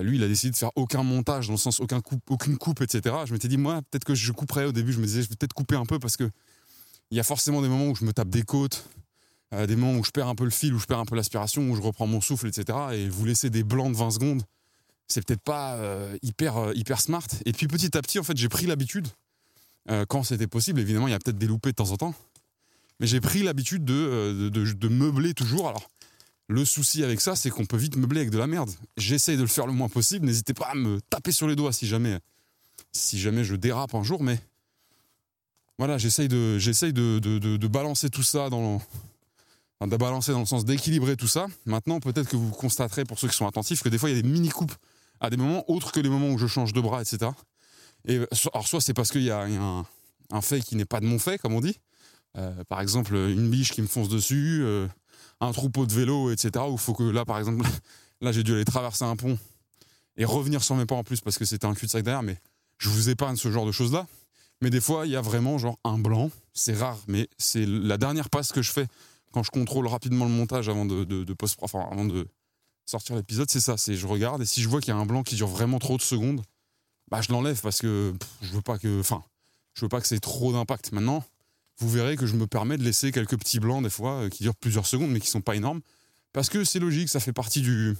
D: lui, il a décidé de faire aucun montage, dans le sens aucun aucune coupe, etc. Je m'étais dit, moi, peut-être que je couperais au début. Je me disais, je vais peut-être couper un peu parce que il y a forcément des moments où je me tape des côtes, des moments où je perds un peu le fil, où je perds un peu l'aspiration, où je reprends mon souffle, etc. Et vous laisser des blancs de 20 secondes c'est peut-être pas euh, hyper, euh, hyper smart. Et puis petit à petit, en fait, j'ai pris l'habitude, euh, quand c'était possible, évidemment, il y a peut-être des loupés de temps en temps, mais j'ai pris l'habitude de, de, meubler toujours. Alors, le souci avec ça, c'est qu'on peut vite meubler avec de la merde. J'essaye de le faire le moins possible. N'hésitez pas à me taper sur les doigts si jamais, si jamais je dérape un jour, mais voilà, j'essaye de, j'essaye de, de, balancer tout ça dans, de balancer dans le sens d'équilibrer tout ça. Maintenant, peut-être que vous constaterez, pour ceux qui sont attentifs, que des fois, il y a des mini-coupes à des moments autres que les moments où je change de bras, etc. Et alors, soit c'est parce qu'il y a un, fait qui n'est pas de mon fait, comme on dit. Euh, par exemple, une biche qui me fonce dessus, euh, un troupeau de vélos, etc. Où faut que là, par exemple, *laughs* là, j'ai dû aller traverser un pont et revenir sur mes pas en plus parce que c'était un cul-de-sac derrière. Mais je vous épargne ce genre de choses-là. Mais des fois, il y a vraiment genre un blanc. C'est rare, mais c'est la dernière passe que je fais quand je contrôle rapidement le montage avant de, enfin, avant de sortir l'épisode, c'est ça. C'est je regarde et si je vois qu'il y a un blanc qui dure vraiment trop de secondes, bah je l'enlève parce que je veux pas que, enfin, je veux pas que c'est trop d'impact. Maintenant, vous verrez que je me permets de laisser quelques petits blancs des fois euh, qui durent plusieurs secondes mais qui sont pas énormes parce que c'est logique, ça fait partie du,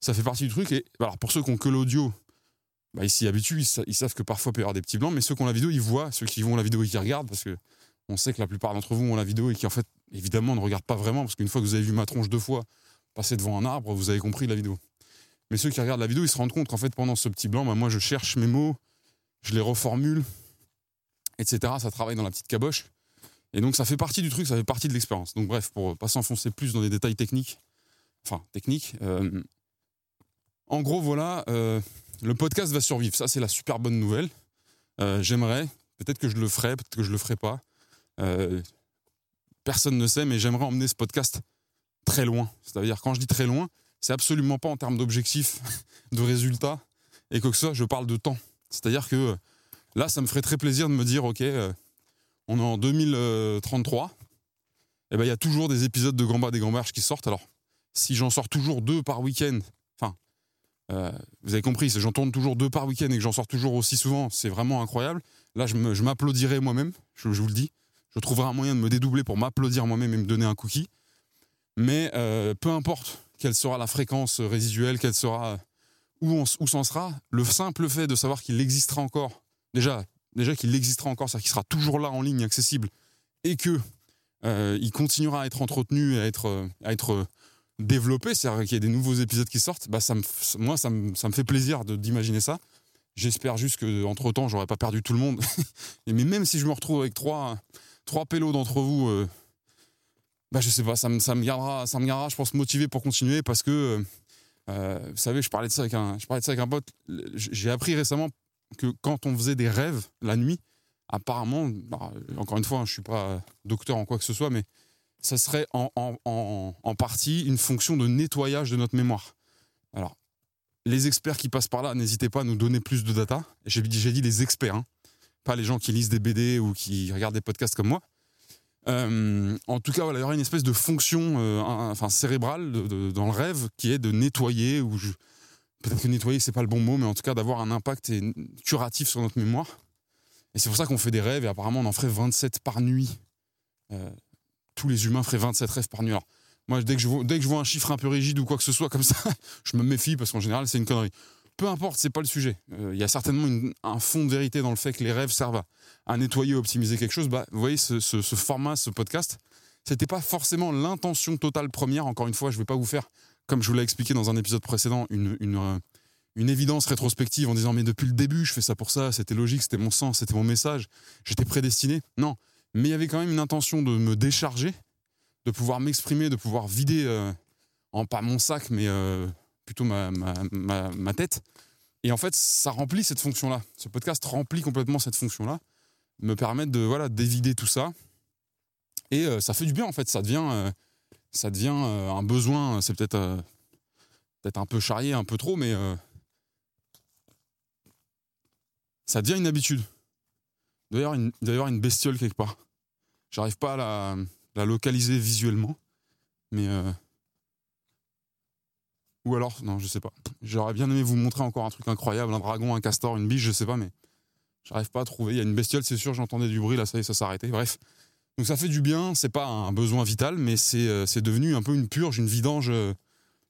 D: ça fait partie du truc. Et alors pour ceux qui ont que l'audio, bah, ils s'y habituent, ils, savent que parfois il peut y avoir des petits blancs, mais ceux qui ont la vidéo, ils voient, ceux qui vont la vidéo et qui regardent, parce que on sait que la plupart d'entre vous ont la vidéo et qui en fait, évidemment, ne regardent pas vraiment, parce qu'une fois que vous avez vu ma tronche deux fois, passer devant un arbre, vous avez compris la vidéo. Mais ceux qui regardent la vidéo, ils se rendent compte qu'en fait, pendant ce petit blanc, bah, moi, je cherche mes mots, je les reformule, etc. Ça travaille dans la petite caboche. Et donc, ça fait partie du truc, ça fait partie de l'expérience. Donc, bref, pour pas s'enfoncer plus dans des détails techniques, enfin, techniques, euh, en gros, voilà, euh, le podcast va survivre. Ça, c'est la super bonne nouvelle. Euh, j'aimerais, peut-être que je le ferai, peut-être que je le ferai pas. personne ne sait, mais j'aimerais emmener ce podcast très loin. C'est-à-dire, quand je dis très loin, c'est absolument pas en termes d'objectifs, *laughs* de résultats, et que, que ça, je parle de temps. C'est-à-dire que là, ça me ferait très plaisir de me dire, OK, euh, on est en 2033, et eh ben il y a toujours des épisodes de Gamba des Gamberges qui sortent. Alors, si j'en sors toujours deux par week-end, enfin, euh, vous avez compris, si j'en tourne toujours deux par week-end et que j'en sors toujours aussi souvent, c'est vraiment incroyable. Là, je m'applaudirais moi-même, je, je, vous le dis. Je trouverai un moyen de me dédoubler pour m'applaudir moi-même et me donner un cookie. Mais euh, peu importe quelle sera la fréquence résiduelle, quelle sera où on où s'en sera, le simple fait de savoir qu'il existera encore, déjà, déjà qu'il existera encore, c'est-à-dire qu'il sera toujours là en ligne, accessible, et que euh, il continuera à être entretenu, à être, à être développé, c'est-à-dire qu'il y ait des nouveaux épisodes qui sortent, bah ça moi ça me, fait plaisir d'imaginer ça. J'espère juste que entre temps j'aurais pas perdu tout le monde. *laughs* Mais même si je me retrouve avec trois, trois pélos d'entre vous euh, bah, je sais pas, ça me, ça me gardera, ça me gardera, je pense, motivé pour continuer parce que, euh, vous savez, je parlais de ça avec un, je parlais de ça avec un pote. J'ai appris récemment que quand on faisait des rêves la nuit, apparemment, bah, encore une fois, je hein, je suis pas docteur en quoi que ce soit, mais ça serait en, en, en, partie une fonction de nettoyage de notre mémoire. Alors, les experts qui passent par là, n'hésitez pas à nous donner plus de data. J'ai dit les experts, hein, pas les gens qui lisent des BD ou qui regardent des podcasts comme moi. Euh, en tout cas, il y aura une espèce de fonction euh, enfin, cérébrale dans le rêve qui est de nettoyer, ou peut-être que nettoyer, c'est pas le bon mot, mais en tout cas d'avoir un impact curatif sur notre mémoire. Et c'est pour ça qu'on fait des rêves, et apparemment on en ferait 27 par nuit. Euh, tous les humains feraient 27 rêves par nuit. Alors, Moi, dès que, je vois, un chiffre un peu rigide ou quoi que ce soit *laughs* comme ça, je me méfie parce qu'en général, c'est une connerie. Peu importe, c'est pas le sujet. Euh, Il y a certainement un fond de vérité dans le fait que les rêves servent à, à nettoyer, optimiser quelque chose. Bah, vous voyez, ce, ce- ce format, ce podcast, c'était pas forcément l'intention totale première. Encore une fois, je vais pas vous faire, comme je vous l'ai expliqué dans un épisode précédent, une, une, euh, une évidence rétrospective en disant mais depuis le début, je fais ça pour ça, c'était logique, c'était mon sens, c'était mon message, j'étais prédestiné. Non, mais il y avait quand même une intention de me décharger, de pouvoir m'exprimer, de pouvoir vider, euh, en pas mon sac, mais euh, plutôt ma, ma, ma, tête. Et en fait, ça remplit cette fonction-là. Ce podcast remplit complètement cette fonction-là, me permettre de voilà d'évider tout ça. Et ça fait du bien en fait. Ça devient, ça devient euh, un besoin. C'est peut-être euh, peut-être un peu charrié, un peu trop, mais euh, ça devient une habitude. D'ailleurs, une, d'ailleurs une bestiole quelque part. J'arrive pas à la, localiser visuellement, mais ou alors non, je sais pas. J'aurais bien aimé vous montrer encore un truc incroyable, un dragon, un castor, une biche, je sais pas, mais j'arrive pas à trouver. Il y a une bestiole, c'est sûr, j'entendais du bruit là, ça y est, ça arrêté. Bref, donc ça fait du bien. C'est pas un besoin vital, mais c'est euh, devenu un peu une purge, une vidange, euh,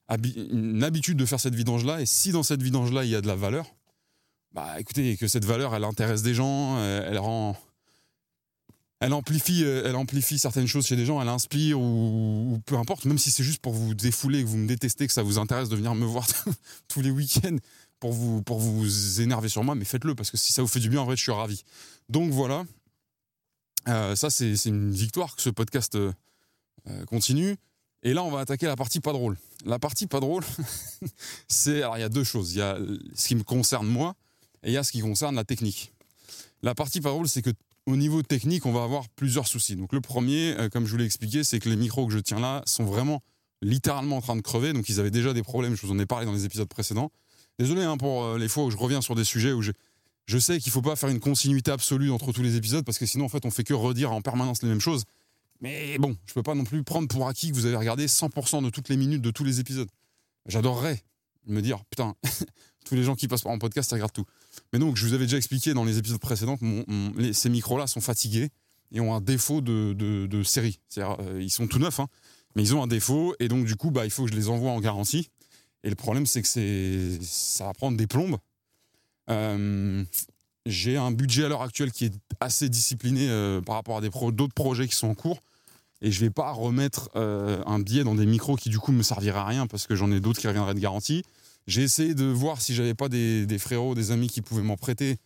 D: une habitude de faire cette vidange là. Et si dans cette vidange là il y a de la valeur, bah écoutez, que cette valeur elle intéresse des gens, euh, elle rend elle amplifie, elle amplifie certaines choses chez des gens, elle inspire ou, ou peu importe, même si c'est juste pour vous défouler, que vous me détestez, que ça vous intéresse de venir me voir *laughs* tous les week-ends pour vous, pour vous énerver sur moi, mais faites-le parce que si ça vous fait du bien, en vrai, je suis ravi. Donc voilà, ça c'est une victoire que ce podcast euh, euh, continue. Et là, on va attaquer la partie pas drôle. La partie pas drôle, *laughs* c'est alors il y a deux choses. Il y a ce qui me concerne moi et il y a ce qui concerne la technique. La partie pas drôle, c'est que au niveau technique, on va avoir plusieurs soucis. Donc le premier, euh, comme je vous l'ai expliqué, c'est que les micros que je tiens là sont vraiment littéralement en train de crever. Donc ils avaient déjà des problèmes, je vous en ai parlé dans les épisodes précédents. Désolé hein, pour euh, les fois où je reviens sur des sujets où je, je sais qu'il faut pas faire une continuité absolue entre tous les épisodes parce que sinon en fait on fait que redire en permanence les mêmes choses. Mais bon, je peux pas non plus prendre pour acquis que vous avez regardé 100% de toutes les minutes de tous les épisodes. J'adorerais me dire putain, *laughs* tous les gens qui passent par mon podcast ils regardent tout. Mais donc, je vous avais déjà expliqué dans les épisodes précédents ces micros-là sont fatigués et ont un défaut de, série. C'est-à-dire, euh, ils sont tout neufs, hein, mais ils ont un défaut et donc, du coup, bah, il faut que je les envoie en garantie. Et le problème, c'est que ça va prendre des plombes. Euh, j'ai un budget à l'heure actuelle qui est assez discipliné euh, par rapport à d'autres projets qui sont en cours. Et je vais pas remettre euh, un billet dans des micros qui, du coup, me serviraient à rien parce que j'en ai d'autres qui reviendraient de garantie. J'ai essayé de voir si j'avais pas des, frérots, des amis qui pouvaient m'en prêter.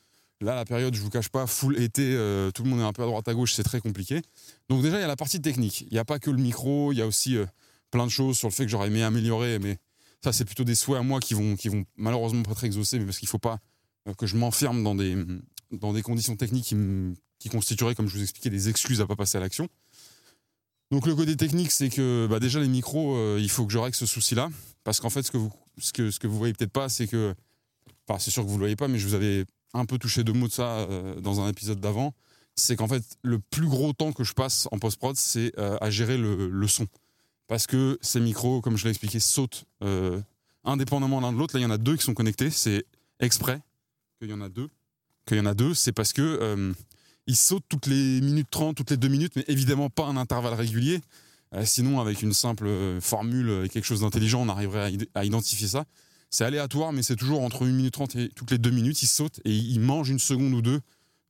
D: Là, la période, je vous cache pas, full été, tout le monde est un peu à droite à gauche, c'est très compliqué. Donc déjà, il y a la partie technique. Il n'y a pas que le micro, il y a aussi plein de choses sur le fait que j'aurais aimé améliorer, mais ça, c'est plutôt des souhaits à moi qui vont, malheureusement pas être exaucés, mais parce qu'il faut pas que je m'enferme dans des, dans des conditions techniques qui, qui constitueraient, comme je vous expliquais, des excuses à pas passer à l'action. Donc le côté technique, c'est que bah, déjà les micros, euh, il faut que je règle ce souci-là. Parce qu'en fait, ce que vous, ce que, ce que vous voyez peut-être pas, c'est que. Enfin, c'est sûr que vous le voyez pas, mais je vous avais un peu touché deux mots de ça euh, dans un épisode d'avant. C'est qu'en fait, le plus gros temps que je passe en post-prod, c'est euh, à gérer le, le son. Parce que ces micros, comme je l'ai expliqué, sautent indépendamment l'un de l'autre. Là, il y en a deux qui sont connectés. C'est exprès qu'il y en a deux. Qu'il y en a deux, c'est parce que. euh, ils sautent toutes les minutes 30, toutes les deux minutes, mais évidemment pas un intervalle régulier. Euh, sinon, avec une simple euh, formule et quelque chose d'intelligent, on arriverait à, id- à identifier ça. C'est aléatoire, mais c'est toujours entre 1 minute 30 et toutes les deux minutes, ils sautent et ils mangent une seconde ou deux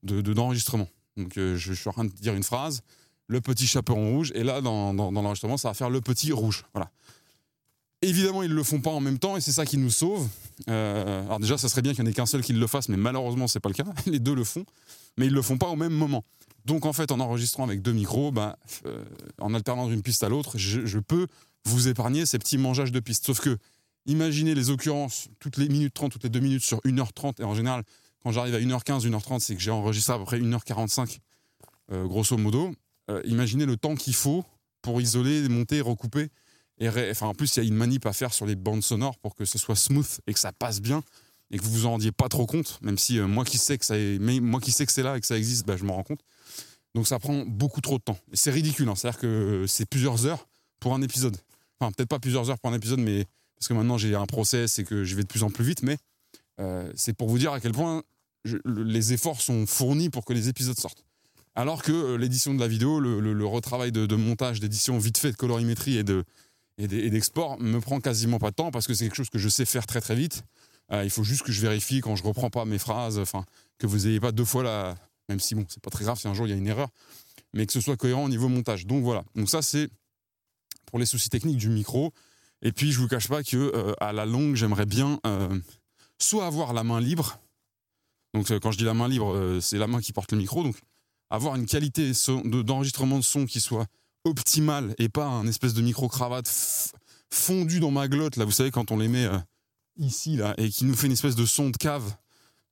D: de- de- d'enregistrement. Donc, je, je suis en train de dire une phrase, le petit chaperon rouge, et là, dans, dans- dans l'enregistrement, ça va faire le petit rouge. Voilà. Évidemment, ils le font pas en même temps, et c'est ça qui nous sauve. Euh, alors déjà, ça serait bien qu'il n'y en ait qu'un seul qui le fasse, mais malheureusement, c'est pas le cas. *laughs* Les deux le font, mais ils le font pas au même moment. Donc en fait, en enregistrant avec deux micros, bah, euh, en alternant d'une piste à l'autre, je, peux vous épargner ces petits mangeages de pistes. Sauf que, imaginez les occurrences, toutes les minutes 30, toutes les deux minutes sur 1h30, et en général, quand j'arrive à 1h15, 1h30, c'est que j'ai enregistré à peu près 1h45, euh, grosso modo. Imaginez le temps qu'il faut pour isoler, monter, recouper. Enfin, en plus, il y a une manip à faire sur les bandes sonores pour que ce soit smooth et que ça passe bien et que vous vous en rendiez pas trop compte, même si euh, moi qui sais que ça est, moi qui sais que c'est là et que ça existe, bah, je m'en rends compte. Donc ça prend beaucoup trop de temps. C'est ridicule, hein. c'est-à-dire que c'est plusieurs heures pour un épisode. Enfin, peut-être pas plusieurs heures pour un épisode, mais parce que maintenant j'ai un process et que je vais de plus en plus vite, mais euh, c'est pour vous dire à quel point les efforts sont fournis pour que les épisodes sortent. Alors que euh, l'édition de la vidéo, le retravail de, de montage, d'édition vite fait, de colorimétrie et de, et d'export me prend quasiment pas de temps parce que c'est quelque chose que je sais faire très très vite. il faut juste que je vérifie quand je reprends pas mes phrases, enfin que vous n'ayez pas deux fois la, même si bon, c'est pas très grave si un jour il y a une erreur, mais que ce soit cohérent au niveau montage. Donc voilà. Donc ça c'est pour les soucis techniques du micro. Et puis je vous cache pas que euh, à la longue j'aimerais bien euh, soit avoir la main libre. Donc euh, quand je dis la main libre, c'est la main qui porte le micro. Donc avoir une qualité d'enregistrement de son qui soit optimale et pas un espèce de micro cravate fondu dans ma glotte là. Vous savez quand on les met ici là et qui nous fait une espèce de son de cave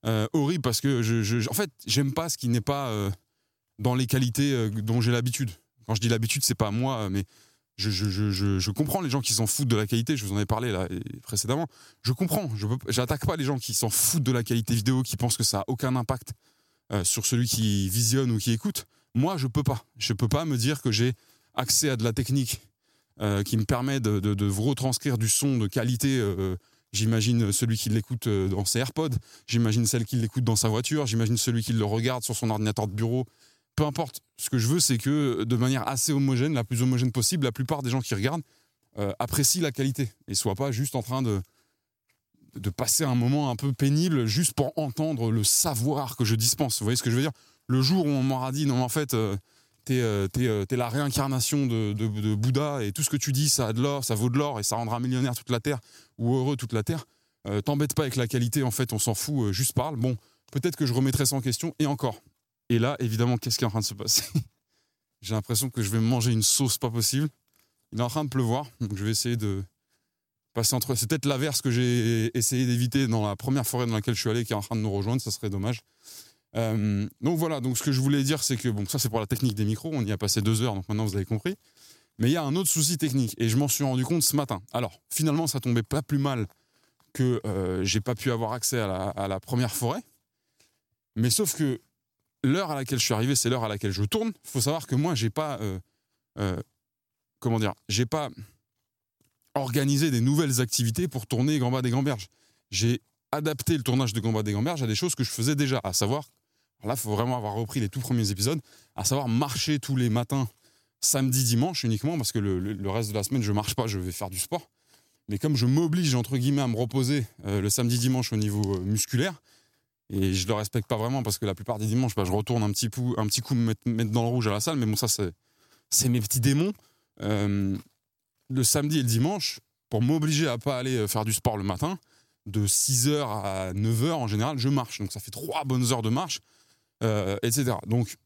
D: euh, horrible parce que je, en fait, j'aime pas ce qui n'est pas euh, dans les qualités euh, dont j'ai l'habitude. Quand je dis l'habitude, c'est pas moi, mais je, je, comprends les gens qui s'en foutent de la qualité. Je vous en ai parlé là précédemment. Je comprends. Je j'attaque pas les gens qui s'en foutent de la qualité vidéo, qui pensent que ça a aucun impact sur celui qui visionne ou qui écoute. Moi, je peux pas. Je peux pas me dire que j'ai accès à de la technique qui me permet de, retranscrire du son de qualité J'imagine celui qui l'écoute euh, dans ses AirPods, j'imagine celle qui l'écoute dans sa voiture, j'imagine celui qui le regarde sur son ordinateur de bureau. Peu importe. Ce que je veux, c'est que de manière assez homogène, la plus homogène possible, la plupart des gens qui regardent euh, apprécient la qualité et soient pas juste en train de, de passer un moment un peu pénible juste pour entendre le savoir que je dispense. Vous voyez ce que je veux dire? Le jour où on m'aura dit, non, en fait, euh, t'es es, la réincarnation de, Bouddha et tout ce que tu dis, ça a de l'or, ça vaut de l'or et ça rendra millionnaire toute la terre ou heureux toute la terre. Euh, t'embête pas avec la qualité, en fait, on s'en fout, euh, juste parle. Bon, peut-être que je remettrai ça en question, et encore. Et là, évidemment, qu'est-ce qui est en train de se passer? *laughs* J'ai l'impression que je vais manger une sauce pas possible. Il est en train de pleuvoir, donc je vais essayer de passer entre. C'est peut-être l'averse que j'ai essayé d'éviter dans la première forêt dans laquelle je suis allé qui est en train de nous rejoindre, ça serait dommage. Euh, donc voilà, donc ce que je voulais dire, c'est que bon, ça c'est pour la technique des micros, on y a passé deux heures, donc maintenant vous avez compris. Mais il y a un autre souci technique et je m'en suis rendu compte ce matin. Alors, finalement, ça tombait pas plus mal que euh, j'ai pas pu avoir accès à la, première forêt. Mais sauf que l'heure à laquelle je suis arrivé, c'est l'heure à laquelle je tourne. Il faut savoir que moi, j'ai pas. Euh, euh, comment dire J'ai pas organisé des nouvelles activités pour tourner Gamba des Gamberges. J'ai adapté le tournage de Gamba des Gamberges à des choses que je faisais déjà, à savoir. Là, il faut vraiment avoir repris les tout premiers épisodes, à savoir marcher tous les matins samedi, dimanche uniquement, parce que le, reste de la semaine, je marche pas, je vais faire du sport. Mais comme je m'oblige, entre guillemets, à me reposer euh, le samedi, dimanche au niveau euh, musculaire, et je le respecte pas vraiment parce que la plupart des dimanches, bah, je retourne un petit, coup, un petit coup me mettre, dans le rouge à la salle, mais bon, ça, c'est mes petits démons. Euh, le samedi et le dimanche, pour m'obliger à pas aller faire du sport le matin, de 6h à 9h en général, je marche. Donc ça fait trois bonnes heures de marche, etc. Donc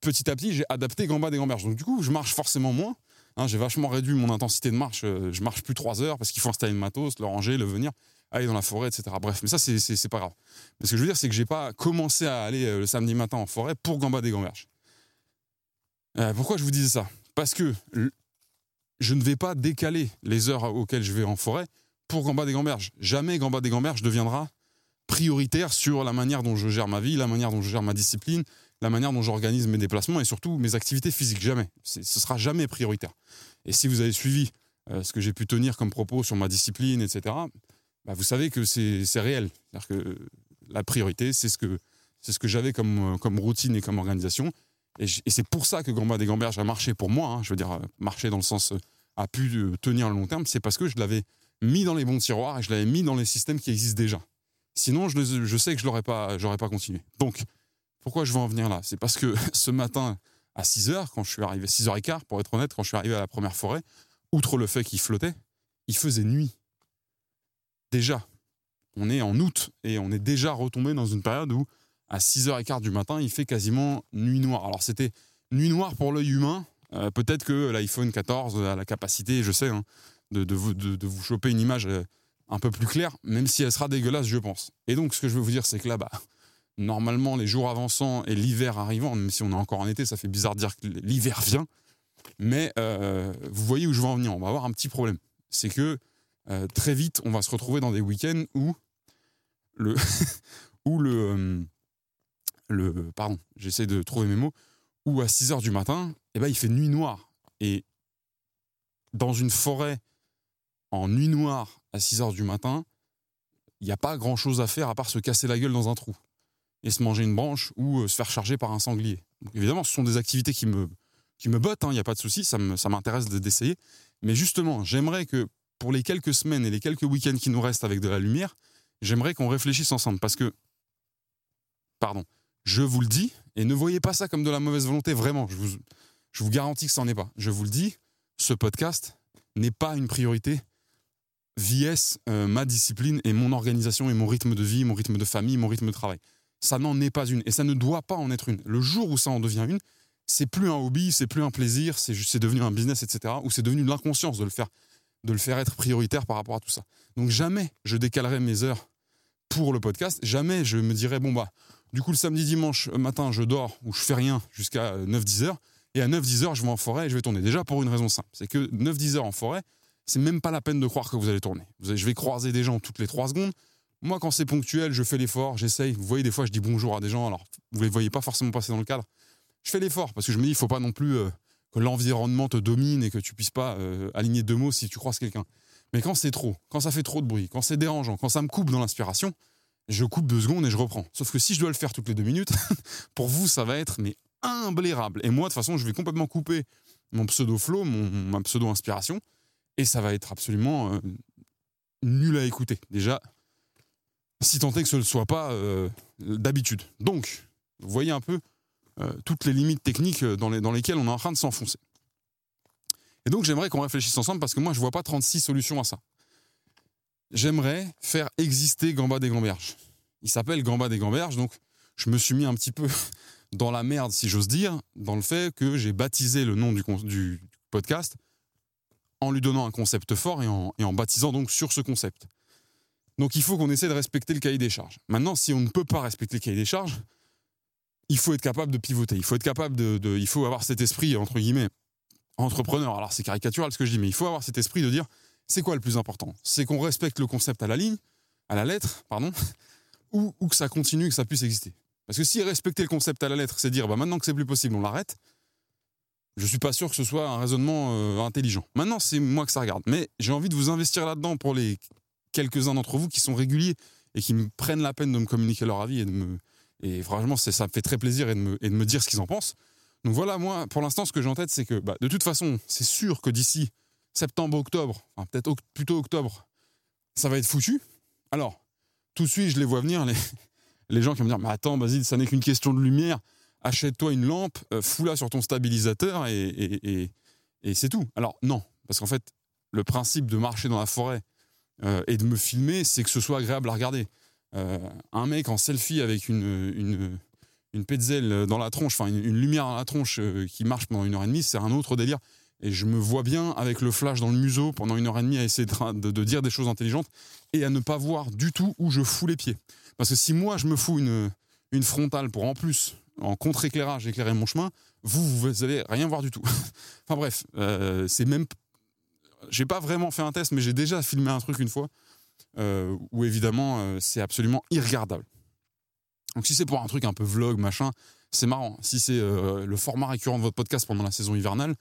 D: petit à petit, j'ai adapté Gamba des Gamberges. Donc du coup, je marche forcément moins. Hein, j'ai vachement réduit mon intensité de marche. Euh, je marche plus trois heures parce qu'il faut installer le matos, le ranger, le venir, aller dans la forêt, etc. Bref, mais ça, c'est pas grave. Mais ce que je veux dire, c'est que j'ai pas commencé à aller euh, le samedi matin en forêt pour Gamba des Gamberges. Euh, pourquoi je vous disais ça? Parce que je ne vais pas décaler les heures auxquelles je vais en forêt pour Gamba des Gamberges. Jamais Gamba des Gamberges deviendra prioritaire sur la manière dont je gère ma vie, la manière dont je gère ma discipline, la manière dont j'organise mes déplacements et surtout mes activités physiques. Jamais. Ce sera jamais prioritaire. Et si vous avez suivi euh, ce que j'ai pu tenir comme propos sur ma discipline, etc., bah, vous savez que c'est réel. C'est-à-dire que la priorité, c'est ce que, j'avais comme, comme routine et comme organisation. Et, c'est pour ça que Gamba des Gamberges a marché pour moi. Hein. je veux dire, euh, marcher dans le sens a pu euh, tenir le long terme. C'est parce que je l'avais mis dans les bons tiroirs et je l'avais mis dans les systèmes qui existent déjà. Sinon, je, sais que je n'aurais pas, continué. Donc, pourquoi je veux en venir là? C'est parce que *laughs* ce matin, à 6h, quand je suis arrivé, 6h15 pour être honnête, quand je suis arrivé à la première forêt, outre le fait qu'il flottait, il faisait nuit. Déjà, on est en août et on est déjà retombé dans une période où, à 6h15 du matin, il fait quasiment nuit noire. Alors, c'était nuit noire pour l'œil humain. Euh, peut-être que l'iPhone 14 a la capacité, je sais, hein, de, vous, de, vous, choper une image euh, un peu plus claire, même si elle sera dégueulasse, je pense. Et donc, ce que je veux vous dire, c'est que là-bas, normalement, les jours avançant et l'hiver arrivant, même si on est encore en été, ça fait bizarre de dire que l'hiver vient. Mais euh, vous voyez où je veux en venir. On va avoir un petit problème. C'est que euh, très vite, on va se retrouver dans des week-ends où le. *laughs* où le, euh, le pardon, j'essaie de trouver mes mots. Où à 6 heures du matin, eh ben, il fait nuit noire. Et dans une forêt en nuit noire à 6 heures du matin, il n'y a pas grand chose à faire à part se casser la gueule dans un trou et se manger une branche ou euh, se faire charger par un sanglier. évidemment, ce sont des activités qui me, qui me botte, il hein, n'y a pas de souci, ça m'intéresse d'essayer. Mais justement, j'aimerais que pour les quelques semaines et les quelques week-ends qui nous restent avec de la lumière, j'aimerais qu'on réfléchisse ensemble. Parce que, pardon, je vous le dis, et ne voyez pas ça comme de la mauvaise volonté, vraiment, je vous, je vous garantis que ça n'en est pas. Je vous le dis, ce podcast n'est pas une priorité VS, euh, ma discipline et mon organisation et mon rythme de vie, mon rythme de famille, mon rythme de travail. Ça n'en est pas une et ça ne doit pas en être une. Le jour où ça en devient une, c'est plus un hobby, c'est plus un plaisir, c'est devenu un business, etc. Ou c'est devenu l'inconscience de le faire, de le faire être prioritaire par rapport à tout ça. Donc jamais je décalerai mes heures pour le podcast. Jamais je me dirais bon bah du coup le samedi dimanche matin je dors ou je fais rien jusqu'à 9-10 heures et à 9-10 heures je vais en forêt et je vais tourner. Déjà pour une raison simple, c'est que 9-10 heures en forêt, c'est même pas la peine de croire que vous allez tourner. Je vais croiser des gens toutes les trois secondes. Moi, quand c'est ponctuel, je fais l'effort, j'essaye. Vous voyez, des fois, je dis bonjour à des gens. Alors, vous les voyez pas forcément passer dans le cadre. Je fais l'effort parce que je me dis, il faut pas non plus euh, que l'environnement te domine et que tu puisses pas euh, aligner deux mots si tu croises quelqu'un. Mais quand c'est trop, quand ça fait trop de bruit, quand c'est dérangeant, quand ça me coupe dans l'inspiration, je coupe deux secondes et je reprends. Sauf que si je dois le faire toutes les deux minutes, *laughs* pour vous, ça va être mais imblairable. Et moi, de toute façon, je vais complètement couper mon pseudo flow, mon, ma pseudo inspiration et ça va être absolument euh, nul à écouter. Déjà, si tant est que ce ne soit pas euh, d'habitude. Donc, vous voyez un peu euh, toutes les limites techniques dans, les, lesquelles on est en train de s'enfoncer. Et donc, j'aimerais qu'on réfléchisse ensemble parce que moi, je ne vois pas 36 solutions à ça. J'aimerais faire exister Gamba des Gamberges. Il s'appelle Gamba des Gamberges, donc je me suis mis un petit peu *laughs* dans la merde, si j'ose dire, dans le fait que j'ai baptisé le nom du podcast en lui donnant un concept fort et en, baptisant donc sur ce concept. Donc il faut qu'on essaie de respecter le cahier des charges. Maintenant, si on ne peut pas respecter le cahier des charges, il faut être capable de pivoter. Il faut être capable de, il faut avoir cet esprit entre guillemets entrepreneur. Alors c'est caricatural ce que je dis, mais il faut avoir cet esprit de dire c'est quoi le plus important? C'est qu'on respecte le concept à la ligne, à la lettre, pardon, *laughs* ou, que ça continue, que ça puisse exister. Parce que si respecter le concept à la lettre, c'est dire bah, maintenant que c'est plus possible, on l'arrête, je suis pas sûr que ce soit un raisonnement euh, intelligent. Maintenant, c'est moi que ça regarde. Mais j'ai envie de vous investir là-dedans pour les quelques-uns d'entre vous qui sont réguliers et qui me prennent la peine de me communiquer leur avis et de me. Et franchement, ça me fait très plaisir et de me, dire ce qu'ils en pensent. Donc voilà, moi, pour l'instant, ce que j'ai en tête, c'est que bah, de toute façon, c'est sûr que d'ici septembre-octobre, enfin, peut-être plutôt octobre, ça va être foutu. Alors, tout de suite, je les vois venir, les, *laughs* les gens qui vont me dire Mais attends, Basile, ça n'est qu'une question de lumière achète-toi une lampe, euh, fous-la sur ton stabilisateur et, c'est tout. Alors non, parce qu'en fait, le principe de marcher dans la forêt euh, et de me filmer, c'est que ce soit agréable à regarder. Euh, un mec en selfie avec une, une, une dans la tronche, enfin une, lumière dans la tronche qui marche pendant une heure et demie, c'est un autre délire. Et je me vois bien avec le flash dans le museau pendant une heure et demie à essayer de, de dire des choses intelligentes et à ne pas voir du tout où je fous les pieds. Parce que si moi je me fous une, une frontale pour en plus en contre-éclairage éclairer mon chemin, vous, vous allez rien voir du tout. *laughs* enfin bref, euh, c'est même. J'ai pas vraiment fait un test, mais j'ai déjà filmé un truc une fois euh, où évidemment euh, c'est absolument irregardable. Donc si c'est pour un truc un peu vlog, machin, c'est marrant. Si c'est le format récurrent de votre podcast pendant la saison hivernale,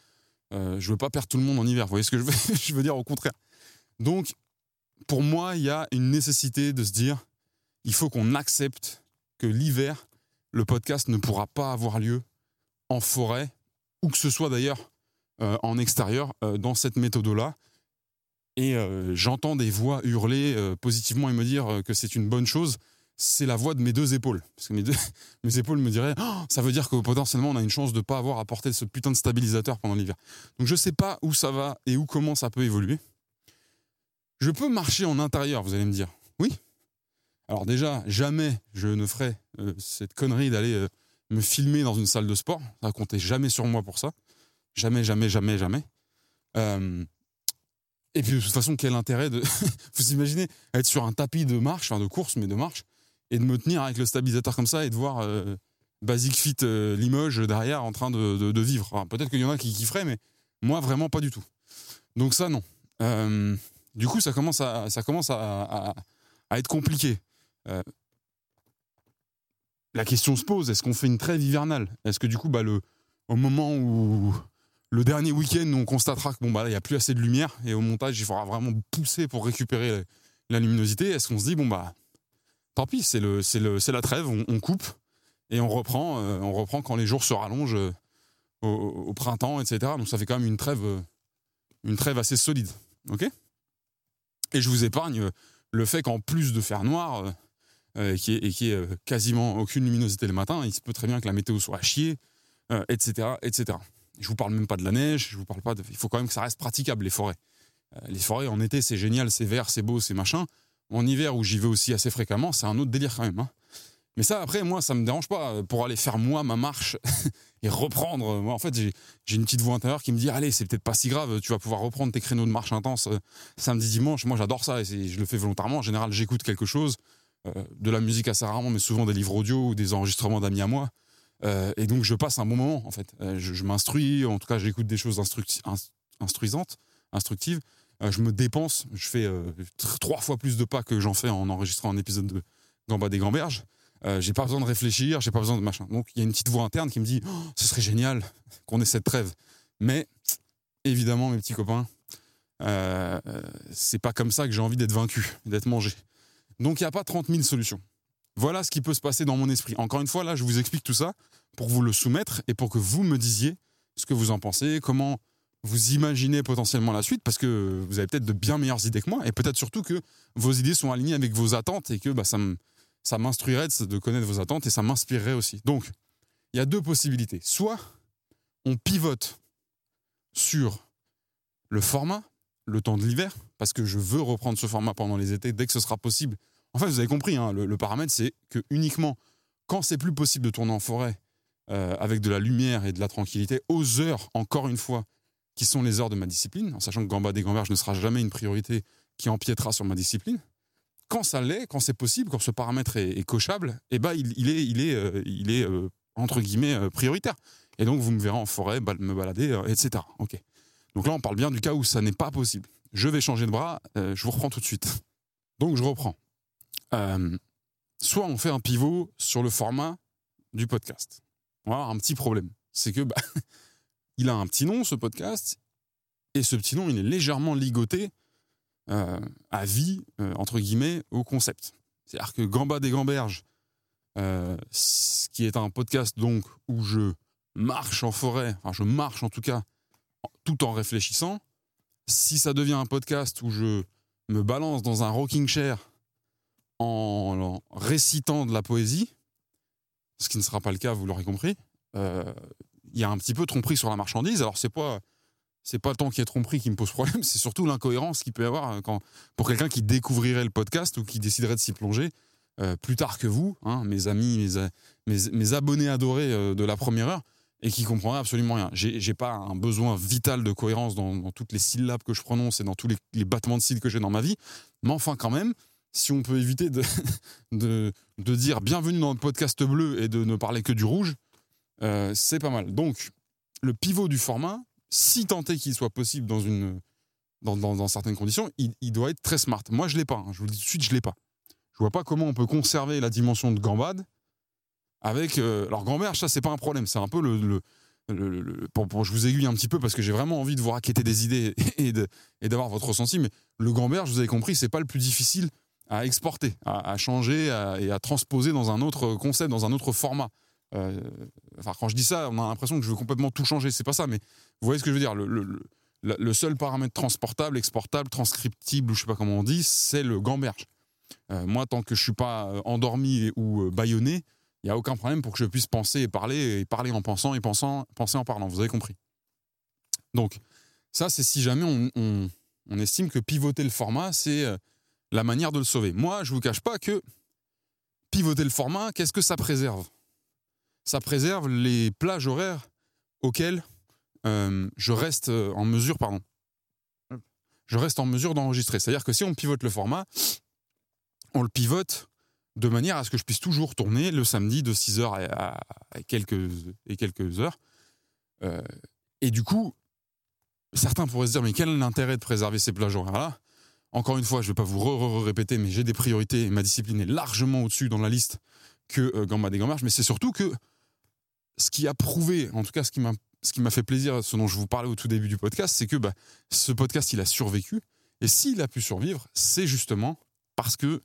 D: je veux pas perdre tout le monde en hiver. Vous voyez ce que je veux, *laughs* je veux dire au contraire. Donc pour moi, il y a une nécessité de se dire, il faut qu'on accepte que l'hiver, le podcast ne pourra pas avoir lieu en forêt, ou que ce soit d'ailleurs euh, en extérieur, euh, dans cette méthode-là. Et euh, j'entends des voix hurler positivement et me dire que c'est une bonne chose. C'est la voix de mes deux épaules. Parce que mes, deux, *laughs* épaules me diraient oh, ça veut dire que potentiellement on a une chance de ne pas avoir à porter ce putain de stabilisateur pendant l'hiver. Donc je ne sais pas où ça va et où comment ça peut évoluer. Je peux marcher en intérieur, vous allez me dire. Oui, alors déjà, jamais je ne ferai euh, cette connerie d'aller euh, me filmer dans une salle de sport. Ça comptait jamais sur moi pour ça. Jamais, jamais, jamais, jamais. Euh, et puis de toute façon, quel intérêt de... *laughs* Vous imaginez être sur un tapis de marche, enfin de course, mais de marche, et de me tenir avec le stabilisateur comme ça et de voir Basic Fit Limoges derrière en train de, vivre. Peut-être qu'il y en a qui kifferaient, mais moi vraiment pas du tout. Donc ça, non. du coup, ça commence à, ça commence à être compliqué. Euh, la question se pose est-ce qu'on fait une trêve hivernale? Est-ce que du coup, bah, le, au moment où le dernier week-end, on constatera que bon, bah, il n'y a plus assez de lumière et au montage, il faudra vraiment pousser pour récupérer la, luminosité Est-ce qu'on se dit, bon, bah, tant pis, c'est, le, c'est, le, c'est la trêve, on, coupe et on reprend, euh, on reprend quand les jours se rallongent euh, au, printemps, etc. Donc ça fait quand même une trêve, une trêve assez solide. Ok? Et je vous épargne le fait qu'en plus de faire noir, et qui est, qui est quasiment aucune luminosité le matin, il se peut très bien que la météo soit à chier, etc., etc. Je vous parle même pas de la neige, je vous parle pas de... Il faut quand même que ça reste praticable, les forêts. les forêts, en été, c'est génial, c'est vert, c'est beau, c'est machin. En hiver, où j'y vais aussi assez fréquemment, c'est un autre délire quand même. Hein. Mais ça, après, moi, ça me dérange pas. Euh, pour aller faire moi ma marche *laughs* et reprendre. Moi, en fait, j'ai une petite voix intérieure qui me dit Allez, c'est peut-être pas si grave, tu vas pouvoir reprendre tes créneaux de marche intense euh, samedi, dimanche. Moi, j'adore ça et je le fais volontairement. En général, j'écoute quelque chose, euh, de la musique assez rarement, mais souvent des livres audio ou des enregistrements d'amis à moi. et donc, je passe un bon moment, en fait. je, m'instruis, en tout cas, j'écoute des choses instruisantes, instructives. je me dépense, je fais trois fois plus de pas que j'en fais en enregistrant un épisode de Gamba des Gamberges. Euh, j'ai pas besoin de réfléchir, j'ai pas besoin de machin. Donc il y a une petite voix interne qui me dit oh, ce serait génial *laughs* qu'on ait cette trêve. Mais évidemment, mes petits copains, euh, c'est pas comme ça que j'ai envie d'être vaincu, d'être mangé. Donc il n'y a pas 30 000 solutions. Voilà ce qui peut se passer dans mon esprit. Encore une fois, là, je vous explique tout ça pour vous le soumettre et pour que vous me disiez ce que vous en pensez, comment vous imaginez potentiellement la suite, parce que vous avez peut-être de bien meilleures idées que moi, et peut-être surtout que vos idées sont alignées avec vos attentes et que bah, ça m'instruirait de connaître vos attentes et ça m'inspirerait aussi. Donc, il y a deux possibilités. Soit on pivote sur le format, le temps de l'hiver, parce que je veux reprendre ce format pendant les étés dès que ce sera possible. En fait, vous avez compris, hein, le, paramètre, c'est que uniquement quand c'est plus possible de tourner en forêt euh, avec de la lumière et de la tranquillité, aux heures, encore une fois, qui sont les heures de ma discipline, en sachant que Gamba des Gamberges ne sera jamais une priorité qui empiétera sur ma discipline, quand ça l'est, quand c'est possible, quand ce paramètre est, cochable, eh ben il, est, il est, euh, il est euh, entre guillemets euh, prioritaire. Et donc vous me verrez en forêt me balader, etc. Ok. Donc là on parle bien du cas où ça n'est pas possible. Je vais changer de bras, je vous reprends tout de suite. Donc je reprends. Soit on fait un pivot sur le format du podcast. On va avoir un petit problème. C'est que bah, *laughs* il a un petit nom ce podcast et ce petit nom il est légèrement ligoté euh, à vie, euh, entre guillemets, au concept. C'est-à-dire que Gamba des Gamberges, euh, qui est un podcast donc où je marche en forêt, enfin je marche en tout cas, tout en réfléchissant, si ça devient un podcast où je me balance dans un rocking chair en, récitant de la poésie, ce qui ne sera pas le cas, vous l'aurez compris, il y a un petit peu tromperie sur la marchandise. Alors c'est pas c'est pas tant qu'il y ait tromperie qui me pose problème, *laughs* c'est surtout l'incohérence qu'il peut y avoir euh, quand, pour quelqu'un qui découvrirait le podcast ou qui déciderait de s'y plonger euh, plus tard que vous, hein, mes amis, mes, mes, abonnés adorés euh, de la première heure, et qui comprendraient absolument rien. J'ai pas un besoin vital de cohérence dans, toutes les syllabes que je prononce et dans tous les, battements de cils que j'ai dans ma vie, mais enfin quand même, si on peut éviter de, *laughs* de, de, dire bienvenue dans le podcast bleu et de ne parler que du rouge, c'est pas mal. Donc, le pivot du format, si tant est qu'il soit possible dans, une, dans, dans, certaines conditions, il, doit être très smart. Moi, je ne l'ai pas. Hein. Je vous le dis tout de suite, je ne l'ai pas. Je vois pas comment on peut conserver la dimension de gambade avec. Euh, alors, gamberge, ça, c'est pas un problème. C'est un peu le. le, pour, je vous aiguille un petit peu parce que j'ai vraiment envie de vous raqueter des idées *laughs* et, de, et d'avoir votre ressenti. Mais le gamberge, vous avez compris, c'est pas le plus difficile à exporter, à, changer et à transposer dans un autre concept, dans un autre format. Euh, enfin, quand je dis ça, on a l'impression que je veux complètement tout changer. C'est pas ça, mais vous voyez ce que je veux dire. Le, seul paramètre transportable, exportable, transcriptible, ou je sais pas comment on dit, c'est le gamberge. Euh, moi, tant que je suis pas euh, endormi ou bâillonné, il n'y a aucun problème pour que je puisse penser et parler, et parler en pensant et pensant, penser en parlant. Vous avez compris. Donc, ça, c'est si jamais on, estime que pivoter le format, c'est la manière de le sauver. Moi, je vous cache pas que pivoter le format, qu'est-ce que ça préserve? Ça préserve les plages horaires auxquelles euh, je reste euh, en mesure, pardon, je reste en mesure d'enregistrer. C'est-à-dire que si on pivote le format, on le pivote de manière à ce que je puisse toujours tourner le samedi de 6h à, quelques heures. Euh, et du coup, certains pourraient se dire, mais quel est l'intérêt de préserver ces plages horaires-là? Encore une fois, je ne vais pas vous répéter, mais j'ai des priorités et ma discipline est largement au-dessus dans la liste que Gamba des. Mais c'est surtout que ce qui a prouvé, en tout cas ce qui m'a ce qui m'a fait plaisir, ce dont je vous parlais au tout début du podcast, c'est que bah, ce podcast, il a survécu. Et s'il a pu survivre, c'est justement parce que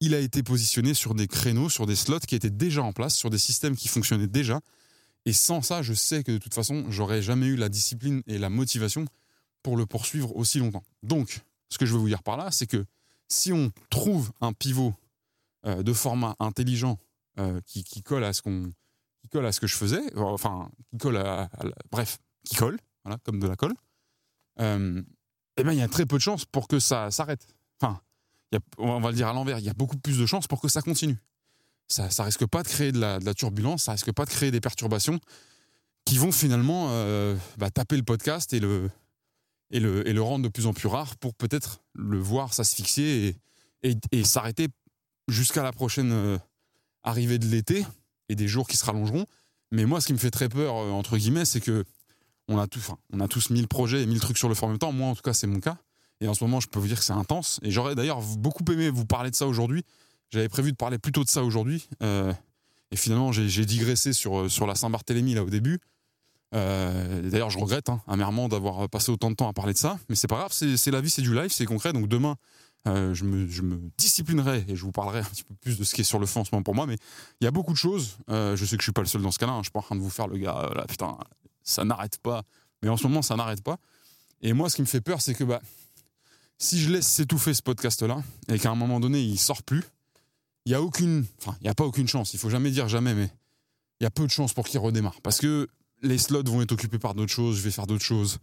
D: il a été positionné sur des créneaux, sur des slots qui étaient déjà en place, sur des systèmes qui fonctionnaient déjà. Et sans ça, je sais que de toute façon, j'aurais jamais eu la discipline et la motivation pour le poursuivre aussi longtemps. Donc, ce que je veux vous dire par là, c'est que si on trouve un pivot euh, de format intelligent euh, qui, colle à ce qu'on qui colle à ce que je faisais, enfin qui colle à, bref, qui colle, voilà, comme de la colle, euh, eh ben il y a très peu de chances pour que ça s'arrête. Enfin, on va le dire à l'envers, il y a beaucoup plus de chances pour que ça continue. Ça, ça risque pas de créer de la, turbulence, ça risque pas de créer des perturbations qui vont finalement bah, taper le podcast et le, et le, et le rendre de plus en plus rare pour peut-être le voir s'asphyxier et, et, et s'arrêter jusqu'à la prochaine euh, arrivée de l'été et des jours qui se rallongeront. Mais moi, ce qui me fait très peur, euh, entre guillemets, c'est que on a, tout, on a tous mille projets et mille trucs sur le fort en même temps. Moi, en tout cas, c'est mon cas. Et en ce moment, je peux vous dire que c'est intense. Et j'aurais d'ailleurs beaucoup aimé vous parler de ça aujourd'hui. J'avais prévu de parler plutôt de ça aujourd'hui. Euh, et finalement, j'ai digressé sur, sur la Saint-Barthélemy là au début. Euh, d'ailleurs, je regrette hein, amèrement d'avoir passé autant de temps à parler de ça, mais c'est pas grave, c'est la vie, c'est du live, c'est concret. Donc demain, euh, je, me, disciplinerai et je vous parlerai un petit peu plus de ce qui est sur le fond en ce moment pour moi. Mais il y a beaucoup de choses. Euh, je sais que je suis pas le seul dans ce cas-là. Hein, je suis pas en train de vous faire le gars, putain, ça n'arrête pas. Mais en ce moment, ça n'arrête pas. Et moi, ce qui me fait peur, c'est que bah, si je laisse s'étouffer ce podcast-là et qu'à un moment donné, il sort plus, il y a aucune, enfin, il y a pas aucune chance. Il faut jamais dire jamais, mais il y a peu de chances pour qu'il redémarre parce que les slots vont être occupés par d'autres choses, je vais faire d'autres choses.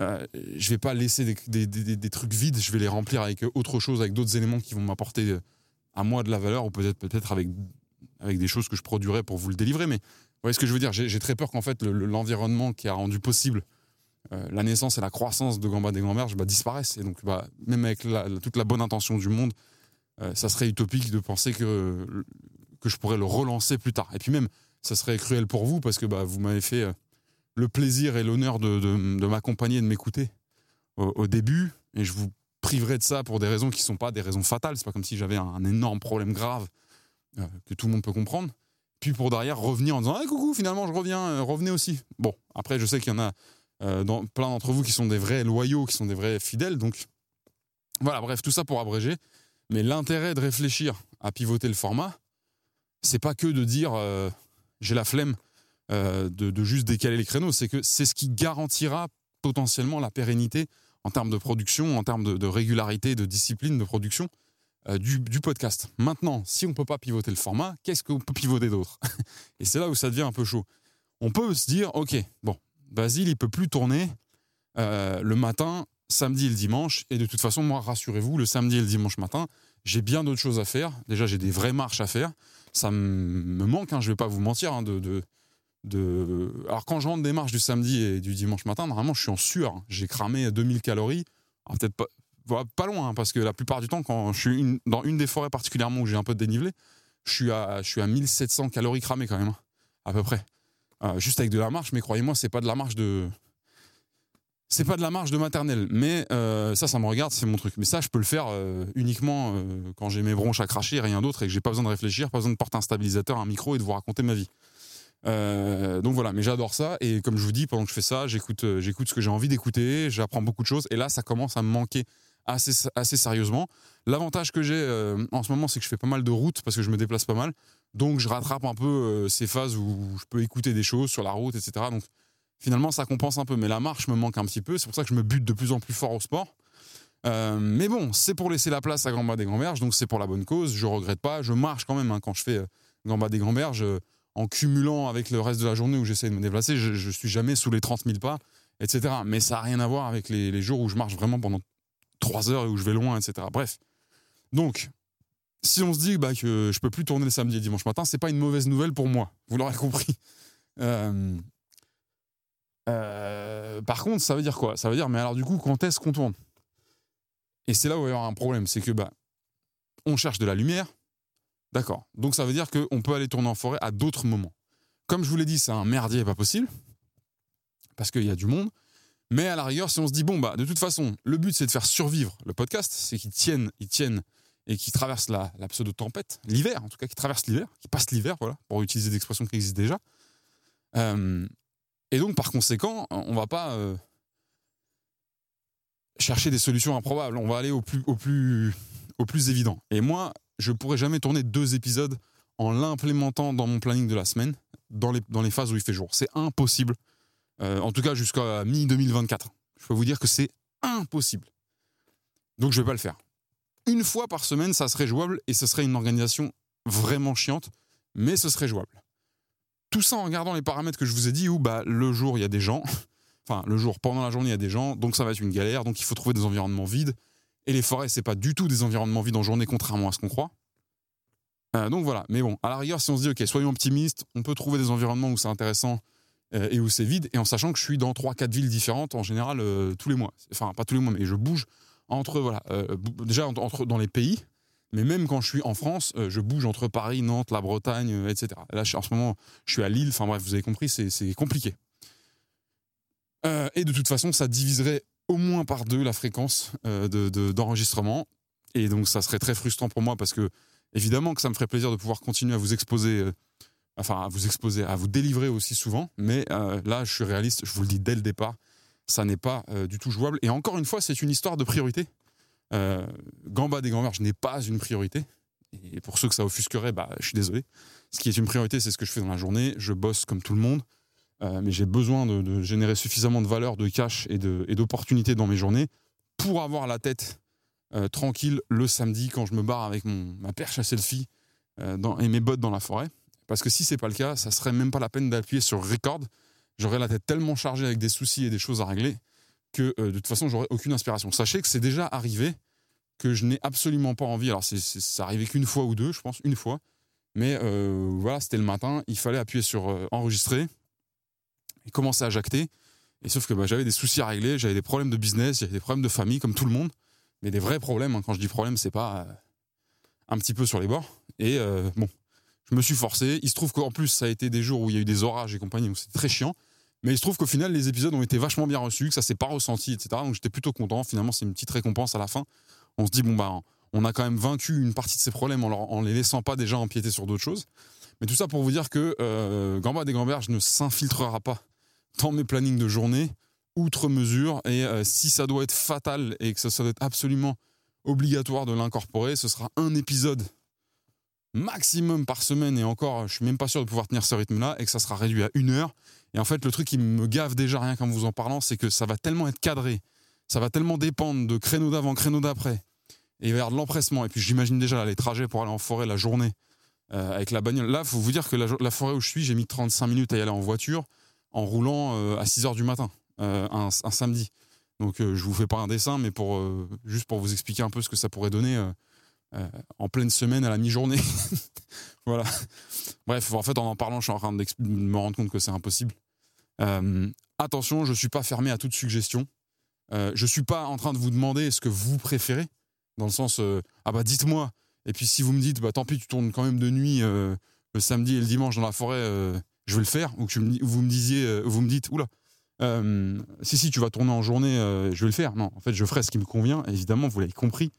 D: Euh, je vais pas laisser des, trucs vides, je vais les remplir avec autre chose, avec d'autres éléments qui vont m'apporter euh, à moi de la valeur, ou peut-être peut-être avec, avec des choses que je produirais pour vous le délivrer. Mais vous voyez ce que je veux dire? J'ai très peur qu'en fait l'environnement qui a rendu possible euh, la naissance et la croissance de Gamba des Gamberges bah, disparaissent. Et donc bah, même avec toute la bonne intention du monde, euh, ça serait utopique de penser que, que je pourrais le relancer plus tard. Et puis même, ça serait cruel pour vous parce que bah, vous m'avez fait euh, le plaisir et l'honneur de, de, m'accompagner et de m'écouter au, début. Et je vous priverai de ça pour des raisons qui ne sont pas des raisons fatales. C'est pas comme si j'avais un, énorme problème grave euh, que tout le monde peut comprendre. Puis pour derrière revenir en disant ah, coucou, finalement je reviens, euh, revenez aussi. Bon, après je sais qu'il y en a plein d'entre vous qui sont des vrais loyaux, qui sont des vrais fidèles. Donc voilà, bref, tout ça pour abréger. Mais l'intérêt de réfléchir à pivoter le format, c'est pas que de dire j'ai la flemme euh, de, juste décaler les créneaux. C'est que c'est ce qui garantira potentiellement la pérennité en termes de production, en termes de, régularité, de discipline de production euh, du, podcast. Maintenant, si on ne peut pas pivoter le format, qu'est-ce qu'on peut pivoter d'autre? *laughs* Et c'est là où ça devient un peu chaud. On peut se dire, ok, bon, Basile, il peut plus tourner euh, le matin, samedi et le dimanche. Et de toute façon, moi, rassurez-vous, le samedi et le dimanche matin, j'ai bien d'autres choses à faire. Déjà, j'ai des vraies marches à faire ça me manque, hein, je vais pas vous mentir, hein, de, de, Alors quand je rentre des marches du samedi et du dimanche matin, normalement je suis en sueur. J'ai cramé 2000 calories. Peut-être pas, pas loin, hein, parce que la plupart du temps, quand je suis dans une des forêts particulièrement où j'ai un peu de dénivelé, je suis à, je suis à 1700 calories cramées quand même, à peu près. Euh, juste avec de la marche, mais croyez-moi, c'est pas de la marche de, c'est pas de la marge de maternelle, mais euh, ça, ça me regarde, c'est mon truc. Mais ça, je peux le faire euh, uniquement euh, quand j'ai mes bronches à cracher, rien d'autre, et que j'ai pas besoin de réfléchir, pas besoin de porter un stabilisateur, un micro et de vous raconter ma vie. donc voilà, mais j'adore ça, et comme je vous dis, pendant que je fais ça, j'écoute, j'écoute ce que j'ai envie d'écouter, j'apprends beaucoup de choses, et là, ça commence à me manquer assez, assez sérieusement. L'avantage que j'ai en ce moment, c'est que je fais pas mal de routes parce que je me déplace pas mal, donc je rattrape un peu ces phases où je peux écouter des choses sur la route, etc. Donc finalement, ça compense un peu. Mais la marche me manque un petit peu. C'est pour ça que je me bute de plus en plus fort au sport. Euh, mais bon, c'est pour laisser la place à Gamba des Grands-Berges, donc c'est pour la bonne cause. Je regrette pas. Je marche quand même hein, quand je fais euh, Gamba des Grands-Berges, euh, en cumulant avec le reste de la journée où j'essaie de me déplacer. Je, je suis jamais sous les 30 000 pas, etc. Mais ça n'a rien à voir avec les, jours où je marche vraiment pendant 3 heures et où je vais loin, etc. Bref. Donc, si on se dit bah, que je peux plus tourner le samedi et dimanche matin, c'est pas une mauvaise nouvelle pour moi. Vous l'aurez compris. Euh, par contre, ça veut dire quoi? Ça veut dire, mais alors du coup, quand est-ce qu'on tourne? Et c'est là où il y aura un problème, c'est que bah, on cherche de la lumière, d'accord. Donc ça veut dire qu'on peut aller tourner en forêt à d'autres moments. Comme je vous l'ai dit, c'est un merdier pas possible, parce qu'il y a du monde. Mais à la rigueur, si on se dit, bon, bah, de toute façon, le but c'est de faire survivre le podcast, c'est qu'il tienne, il tienne et qu'il traverse la, pseudo-tempête, l'hiver en tout cas, qu'il traverse l'hiver, qu'il passe l'hiver, voilà, pour utiliser des expressions qui existent déjà. Euh, et donc, par conséquent, on va pas euh, chercher des solutions improbables. On va aller au plus, évident. Et moi, je pourrais jamais tourner deux épisodes en l'implémentant dans mon planning de la semaine. dans les, phases où il fait jour. C'est impossible. Euh, en tout cas, jusqu'à mi-2024. Je peux vous dire que c'est impossible. Donc, je vais pas le faire. Une fois par semaine, ça serait jouable et ce serait une organisation vraiment chiante, mais ce serait jouable. Tout ça en regardant les paramètres que je vous ai dit, où bah, le jour, il y a des gens. *laughs* Enfin, le jour, pendant la journée, il y a des gens, donc ça va être une galère, donc il faut trouver des environnements vides. Et les forêts, c'est pas du tout des environnements vides en journée, contrairement à ce qu'on croit. Euh, donc voilà, mais bon, à la rigueur, si on se dit, ok, soyons optimistes, on peut trouver des environnements où c'est intéressant euh, et où c'est vide, et en sachant que je suis dans 3-4 villes différentes en général euh, tous les mois. Enfin, pas tous les mois, mais je bouge entre, voilà, déjà entre, dans les pays, mais même quand je suis en France, je bouge entre Paris, Nantes, la Bretagne, etc. Là, en ce moment, je suis à Lille, enfin bref, vous avez compris, c'est compliqué. et de toute façon, ça diviserait au moins par deux la fréquence d'enregistrement. De, et donc, ça serait très frustrant pour moi parce que Évidemment que ça me ferait plaisir de pouvoir continuer à vous exposer, euh, enfin à vous exposer, à vous délivrer aussi souvent, mais euh, là je suis réaliste, je vous le dis dès le départ, ça n'est pas euh, du tout jouable. Et encore une fois, c'est une histoire de priorité. Gamba des Gambers, je n'ai pas une priorité. Et pour ceux que ça offusquerait, bah, je suis désolé. Ce qui est une priorité, c'est ce que je fais dans la journée. Je bosse comme tout le monde, mais j'ai besoin de, générer suffisamment de valeur, de cash et d'opportunités dans mes journées pour avoir la tête euh, tranquille le samedi quand je me barre avec ma perche à selfie euh, et mes bottes dans la forêt. Parce que si c'est pas le cas, ça serait même pas la peine d'appuyer sur record. J'aurais la tête tellement chargée avec des soucis et des choses à régler que euh, de toute façon, j'aurais aucune inspiration. Sachez que c'est déjà arrivé que je n'ai absolument pas envie. Alors, c'est, ça arrivait qu'une fois ou deux, je pense, une fois. Mais voilà, c'était le matin, il fallait appuyer sur enregistrer et commencer à jacter. Et sauf que bah, j'avais des soucis à régler, j'avais des problèmes de business, j'avais des problèmes de famille, comme tout le monde mais des vrais problèmes. Hein. Quand je dis problème, c'est pas euh, un petit peu sur les bords. Et euh, bon, je me suis forcé. Il se trouve qu'en plus, ça a été des jours où il y a eu des orages et compagnie, donc c'était très chiant. Mais il se trouve qu'au final, les épisodes ont été vachement bien reçus, que ça s'est pas ressenti, etc. Donc j'étais plutôt content. Finalement, c'est une petite récompense à la fin. On se dit, bon, bah, on a quand même vaincu une partie de ces problèmes en, en les laissant pas déjà empiéter sur d'autres choses. Mais tout ça pour vous dire que euh, Gamba des Gamberges ne s'infiltrera pas dans mes plannings de journée outre mesure. Et euh, si ça doit être fatal et que ça, doit être absolument obligatoire de l'incorporer, ce sera un épisode maximum par semaine. Et encore, je suis même pas sûr de pouvoir tenir ce rythme-là et que ça sera réduit à une heure. Et en fait, le truc qui me gave déjà rien qu'en vous en parlant, c'est que ça va tellement être cadré, ça va tellement dépendre de créneau d'avant, créneau d'après, et il va y avoir de l'empressement. Et puis j'imagine déjà les trajets pour aller en forêt la journée euh, avec la bagnole. Là, faut vous dire que la, forêt où je suis, j'ai mis 35 minutes à y aller en voiture en roulant euh, à 6 heures du matin. Euh, un, samedi. Donc je vous fais pas un dessin, mais pour juste pour vous expliquer un peu ce que ça pourrait donner en pleine semaine à la mi-journée. *laughs* voilà. *laughs* Bref, en fait, en en parlant, je suis en train de me rendre compte que c'est impossible. attention, je suis pas fermé à toute suggestion. Euh, je suis pas en train de vous demander ce que vous préférez, dans le sens ah bah dites-moi. Et puis si vous me dites bah tant pis, tu tournes quand même de nuit le samedi et le dimanche dans la forêt, je vais le faire. Ou que vous me disiez, vous me dites oula, euh, si, si, tu vas tourner en journée, euh, je vais le faire. Non, en fait, je ferai ce qui me convient, évidemment, vous l'avez compris.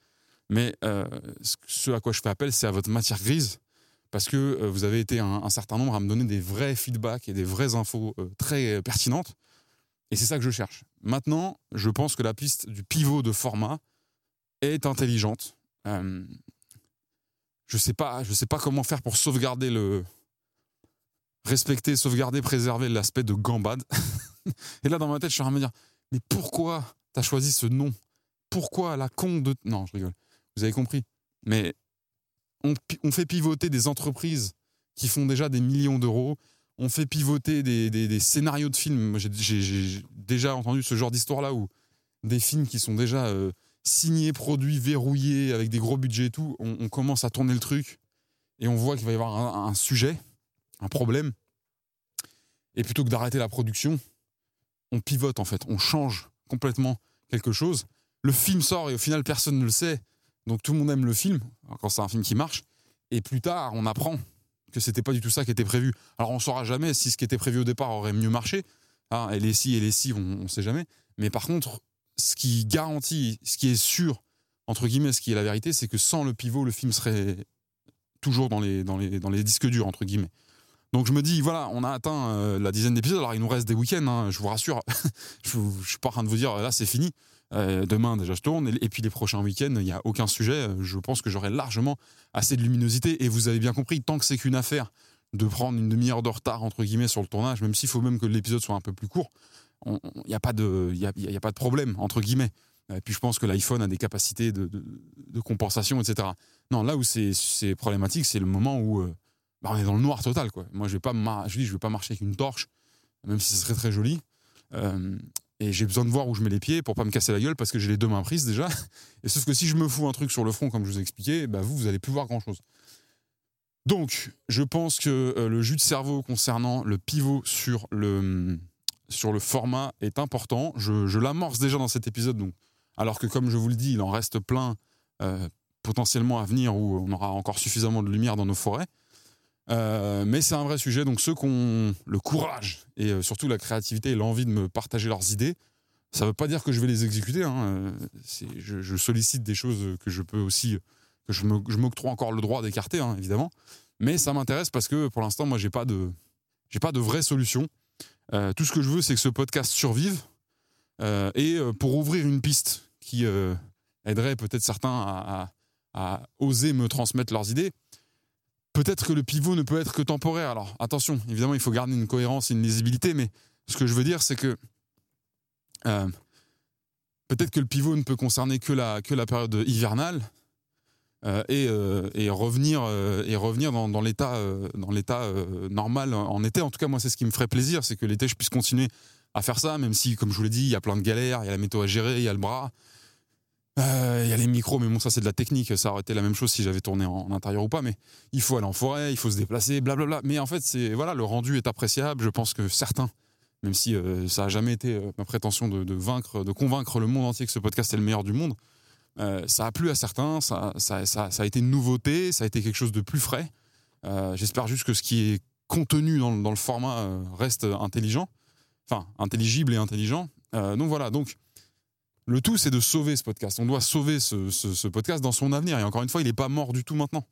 D: Mais euh, ce à quoi je fais appel, c'est à votre matière grise, parce que vous avez été un, certain nombre à me donner des vrais feedbacks et des vraies infos très pertinentes. Et c'est ça que je cherche. Maintenant, je pense que la piste du pivot de format est intelligente. je sais sais pas comment faire pour sauvegarder le, respecter, sauvegarder, préserver l'aspect de gambade. *laughs* Et là, dans ma tête, je suis en train de me dire, mais pourquoi t'as choisi ce nom? Pourquoi la con de... Non, je rigole. Vous avez compris. Mais on, fait pivoter des entreprises qui font déjà des millions d'euros. On fait pivoter des, scénarios de films. J'ai déjà entendu ce genre d'histoire-là où des films qui sont déjà euh, signés, produits, verrouillés, avec des gros budgets et tout, on, commence à tourner le truc et on voit qu'il va y avoir un sujet, un problème. Et plutôt que d'arrêter la production, on pivote en fait, on change complètement quelque chose. Le film sort et au final personne ne le sait, donc tout le monde aime le film quand c'est un film qui marche. Et plus tard, on apprend que c'était pas du tout ça qui était prévu. Alors on saura jamais si ce qui était prévu au départ aurait mieux marché. Hein, et les si et les si, on, ne sait jamais. Mais par contre, ce qui garantit, ce qui est sûr entre guillemets, ce qui est la vérité, c'est que sans le pivot, le film serait toujours dans les, dans les, dans les disques durs entre guillemets. Donc je me dis, voilà, on a atteint euh, la dizaine d'épisodes. Alors il nous reste des week-ends, hein, je vous rassure. *laughs* je, ne suis pas en train de vous dire, là c'est fini. Euh, demain déjà je tourne. Et, puis les prochains week-ends, il n'y a aucun sujet. Je pense que j'aurai largement assez de luminosité. Et vous avez bien compris, tant que c'est qu'une affaire de prendre une demi-heure de retard entre guillemets sur le tournage, même s'il faut même que l'épisode soit un peu plus court. Il n'y a, pas de, y y a pas de problème entre guillemets. Et puis je pense que l'iPhone a des capacités de, compensation, etc. Non, là où c'est problématique, c'est le moment où euh, bah, on est dans le noir total. Quoi. Moi, je vais pas, je dis, je vais pas marcher avec une torche, même si ce serait très joli. Euh, et j'ai besoin de voir où je mets les pieds pour pas me casser la gueule parce que j'ai les deux mains prises déjà. Et sauf que si je me fous un truc sur le front, comme je vous ai expliqué, bah vous, vous allez plus voir grand chose. Donc, je pense que euh, le jus de cerveau concernant le pivot sur le, sur le format est important. Je, je l'amorce déjà dans cet épisode, donc, alors que comme je vous le dis, il en reste plein euh, potentiellement à venir où on aura encore suffisamment de lumière dans nos forêts. Euh, mais c'est un vrai sujet, donc ceux qui ont le courage et surtout la créativité et l'envie de me partager leurs idées, ça ne veut pas dire que je vais les exécuter. Hein. Je, je, sollicite des choses que je peux aussi que je m'octroie encore le droit d'écarter, hein, évidemment. Mais ça m'intéresse parce que pour l'instant, moi, j'ai pas pas de vraie solution. Euh, tout ce que je veux, c'est que ce podcast survive euh, et euh, pour ouvrir une piste qui aiderait peut-être certains à, oser me transmettre leurs idées. Peut-être que le pivot ne peut être que temporaire. Alors attention, évidemment, il faut garder une cohérence et une lisibilité, mais ce que je veux dire, c'est que peut-être que le pivot ne peut concerner que la, que la période hivernale, euh, et, euh, et, revenir euh, et revenir dans, dans l'état normal en été. En tout cas, moi, c'est ce qui me ferait plaisir, c'est que l'été, je puisse continuer à faire ça, même si, comme je vous l'ai dit, il y a plein de galères, il y a la météo à gérer, il y a le bras, il y a les micros, mais bon, ça c'est de la technique. Ça aurait été la même chose si j'avais tourné en, intérieur ou pas. Mais il faut aller en forêt, il faut se déplacer, blablabla. Mais en fait, c'est voilà, le rendu est appréciable. Je pense que certains, même si ça a jamais été ma prétention de, vaincre, de convaincre le monde entier que ce podcast est le meilleur du monde, euh, ça a plu à certains, ça, ça, ça, a été une nouveauté, ça a été quelque chose de plus frais. Euh, j'espère juste que ce qui est contenu dans, dans le format euh, reste intelligent, enfin intelligible et intelligent. donc voilà, donc le tout c'est de sauver ce podcast. On doit sauver ce, podcast dans son avenir. Et encore une fois, il n'est pas mort du tout maintenant.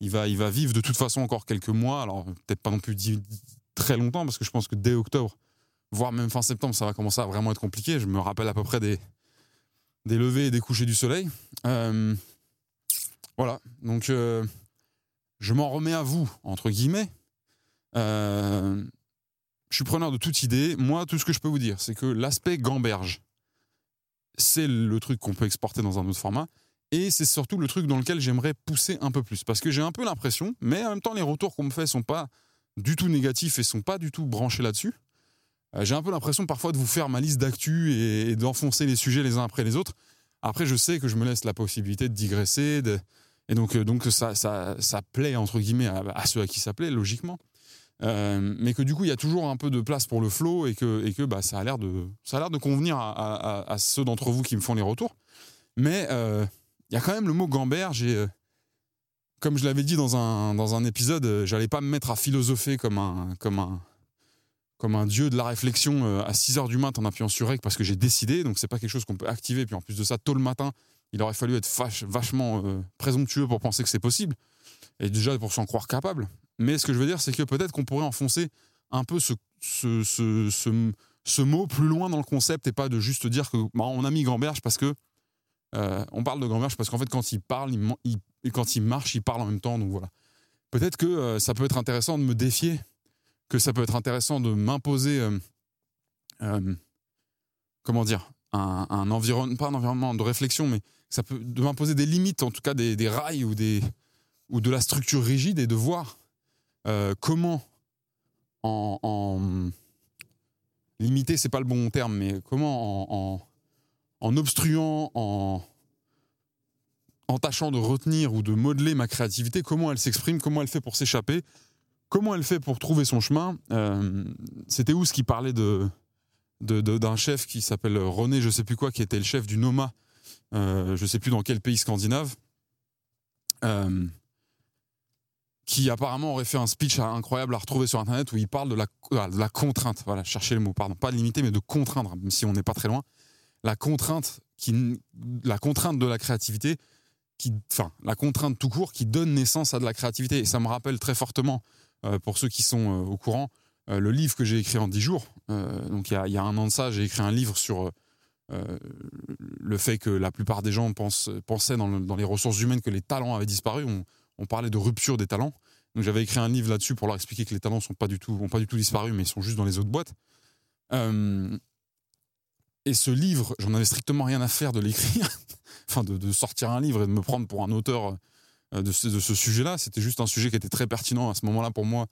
D: Il va, il va vivre de toute façon encore quelques mois, alors peut-être pas non plus très longtemps, parce que je pense que dès octobre, voire même fin septembre, ça va commencer à vraiment être compliqué. Je me rappelle à peu près des, des levées et des couchers du soleil. Euh, voilà, donc euh, je m'en remets à vous, entre guillemets. Euh, je suis preneur de toute idée. Moi, tout ce que je peux vous dire, c'est que l'aspect gamberge, c'est le truc qu'on peut exporter dans un autre format. Et c'est surtout le truc dans lequel j'aimerais pousser un peu plus. Parce que j'ai un peu l'impression, mais en même temps, les retours qu'on me fait sont pas du tout négatifs et sont pas du tout branchés là-dessus. Euh, j'ai un peu l'impression parfois de vous faire ma liste d'actu et, d'enfoncer les sujets les uns après les autres. Après, je sais que je me laisse la possibilité de digresser, et donc, euh, donc ça, ça, plaît, entre guillemets, à, ceux à qui ça plaît, logiquement. Euh, mais que du coup, il y a toujours un peu de place pour le flow et que, et que bah, ça a l'air de, de convenir à, ceux d'entre vous qui me font les retours. Mais il y a quand même le mot gamberge et comme je l'avais dit dans un, dans un épisode, j'allais pas me mettre à philosopher comme un, comme un, comme un dieu de la réflexion euh, à 6 heures du matin en appuyant sur REC parce que j'ai décidé, donc c'est pas quelque chose qu'on peut activer. Puis en plus de ça, tôt le matin, il aurait fallu être vachement euh, présomptueux pour penser que c'est possible, et déjà pour s'en croire capable. Mais ce que je veux dire, c'est que peut-être qu'on pourrait enfoncer un peu ce, ce, ce, ce, mot plus loin dans le concept et pas de juste dire que bah, on a mis Gamberge parce que euh, on parle de Gamberge parce qu'en fait quand il parle, il, quand il marche, il parle en même temps. Donc voilà. Peut-être que ça peut être intéressant de me défier que ça peut être intéressant de m'imposer, euh, euh, comment dire, un, environnement, pas un environnement de réflexion, mais ça peut de m'imposer des limites, en tout cas des, rails ou des ou de la structure rigide et de voir euh, comment en, limiter, c'est pas le bon terme, mais comment en, obstruant, en tâchant de retenir ou de modeler ma créativité, comment elle s'exprime, comment elle fait pour s'échapper, Comment elle fait pour trouver son chemin euh, C'était ce qui parlait de d'un chef qui s'appelle René, je sais plus quoi, qui était le chef du Noma, euh, je sais plus dans quel pays scandinave, qui apparemment aurait fait un speech incroyable à retrouver sur Internet où il parle de la, ah, de la contrainte. Voilà, chercher le mot, pardon, pas de limiter, mais de contraindre, même si on n'est pas très loin. La contrainte, qui, la contrainte de la créativité, qui, enfin, la contrainte tout court qui donne naissance à de la créativité. Et ça me rappelle très fortement euh, pour ceux qui sont euh, au courant, euh, le livre que j'ai écrit en 10 jours, donc il y, a, un an de ça, j'ai écrit un livre sur le fait que la plupart des gens pensaient dans, les ressources humaines que les talents avaient disparu. Parlait de rupture des talents. Donc j'avais écrit un livre là-dessus pour leur expliquer que les talents sont pas du tout, ont pas du tout disparu, mais ils sont juste dans les autres boîtes. Euh, et ce livre, j'en avais strictement rien à faire de l'écrire, *laughs* enfin de, sortir un livre et de me prendre pour un auteur euh, de ce, sujet-là. C'était juste un sujet qui était très pertinent à ce moment-là pour moi,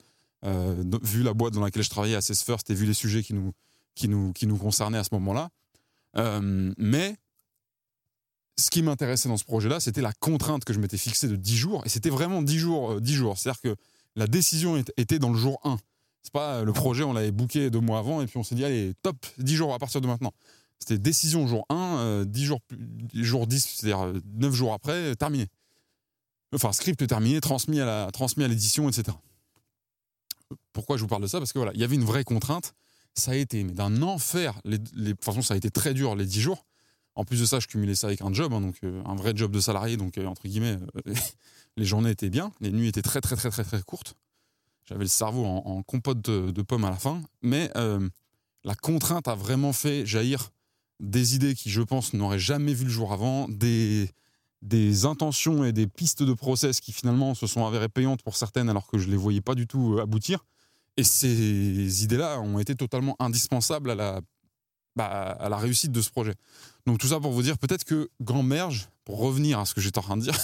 D: euh, vu la boîte dans laquelle je travaillais à First et vu les sujets qui nous, qui nous, qui nous concernaient à ce moment-là. mais ce qui m'intéressait dans ce projet-là, c'était la contrainte que je m'étais fixée de 10 jours. Et c'était vraiment 10 jours. 10 jours. C'est-à-dire que la décision était dans le jour 1. C'est pas euh, le projet, on l'avait booké deux mois avant et puis on s'est dit, allez, top, 10 jours à partir de maintenant. C'était décision jour 1, 10 euh, jours, jour 10, c'est-à-dire 9 euh, jours après, terminé. Enfin, script terminé, transmis à la, l'édition, etc. Pourquoi je vous parle de ça? Parce que voilà, il y avait une vraie contrainte. Ça a été d'un enfer. Les, de toute façon, ça a été très dur les 10 jours. En plus de ça, je cumulais ça avec un job, hein, donc un vrai job de salarié. Donc, entre guillemets, *laughs* les journées étaient bien, les nuits étaient très, très, très, très, très courtes. J'avais le cerveau en, compote de, pommes à la fin. Mais euh, la contrainte a vraiment fait jaillir des idées qui, je pense, n'auraient jamais vu le jour avant, des, des intentions et des pistes de process qui finalement se sont avérées payantes pour certaines alors que je ne les voyais pas du tout euh, aboutir. Et ces idées-là ont été totalement indispensables à la, bah, à la réussite de ce projet. Donc tout ça pour vous dire peut-être que Gamberge, pour revenir à ce que j'étais en train de dire,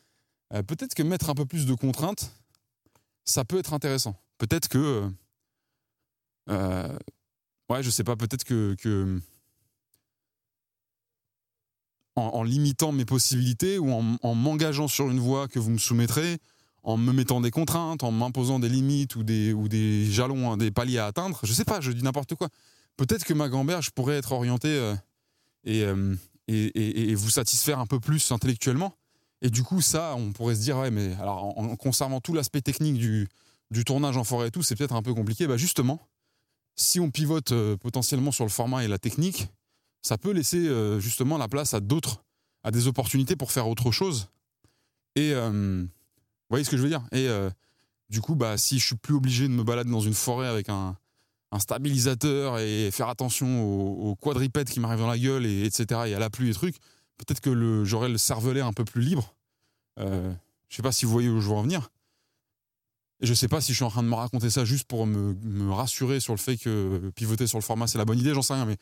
D: *laughs* euh, peut-être que mettre un peu plus de contraintes, ça peut être intéressant. Peut-être que. Euh, euh, ouais, je sais pas, peut-être que. en, limitant mes possibilités ou en, m'engageant sur une voie que vous me soumettrez, en me mettant des contraintes, en m'imposant des limites ou des, ou des jalons, hein, des paliers à atteindre, je sais pas, je dis n'importe quoi. Peut-être que ma gamberge pourrait être orientée euh, et, et, vous satisfaire un peu plus intellectuellement et du coup, ça, on pourrait se dire, ouais, mais alors en, conservant tout l'aspect technique du, tournage en forêt et tout, c'est peut-être un peu compliqué. Bah justement, si on pivote euh, potentiellement sur le format et la technique, ça peut laisser euh, justement la place à d'autres, à des opportunités pour faire autre chose. Et euh, vous voyez ce que je veux dire? Et du coup, bah, si je suis plus obligé de me balader dans une forêt avec un, un stabilisateur et faire attention aux, quadripèdes qui m'arrivent dans la gueule, et, etc., et à la pluie et trucs, peut-être que j'aurais le cervelet un peu plus libre. Euh, je sais pas si vous voyez où je veux en venir. Et je sais pas si je suis en train de me raconter ça juste pour me, rassurer sur le fait que pivoter sur le format c'est la bonne idée, j'en sais rien, mais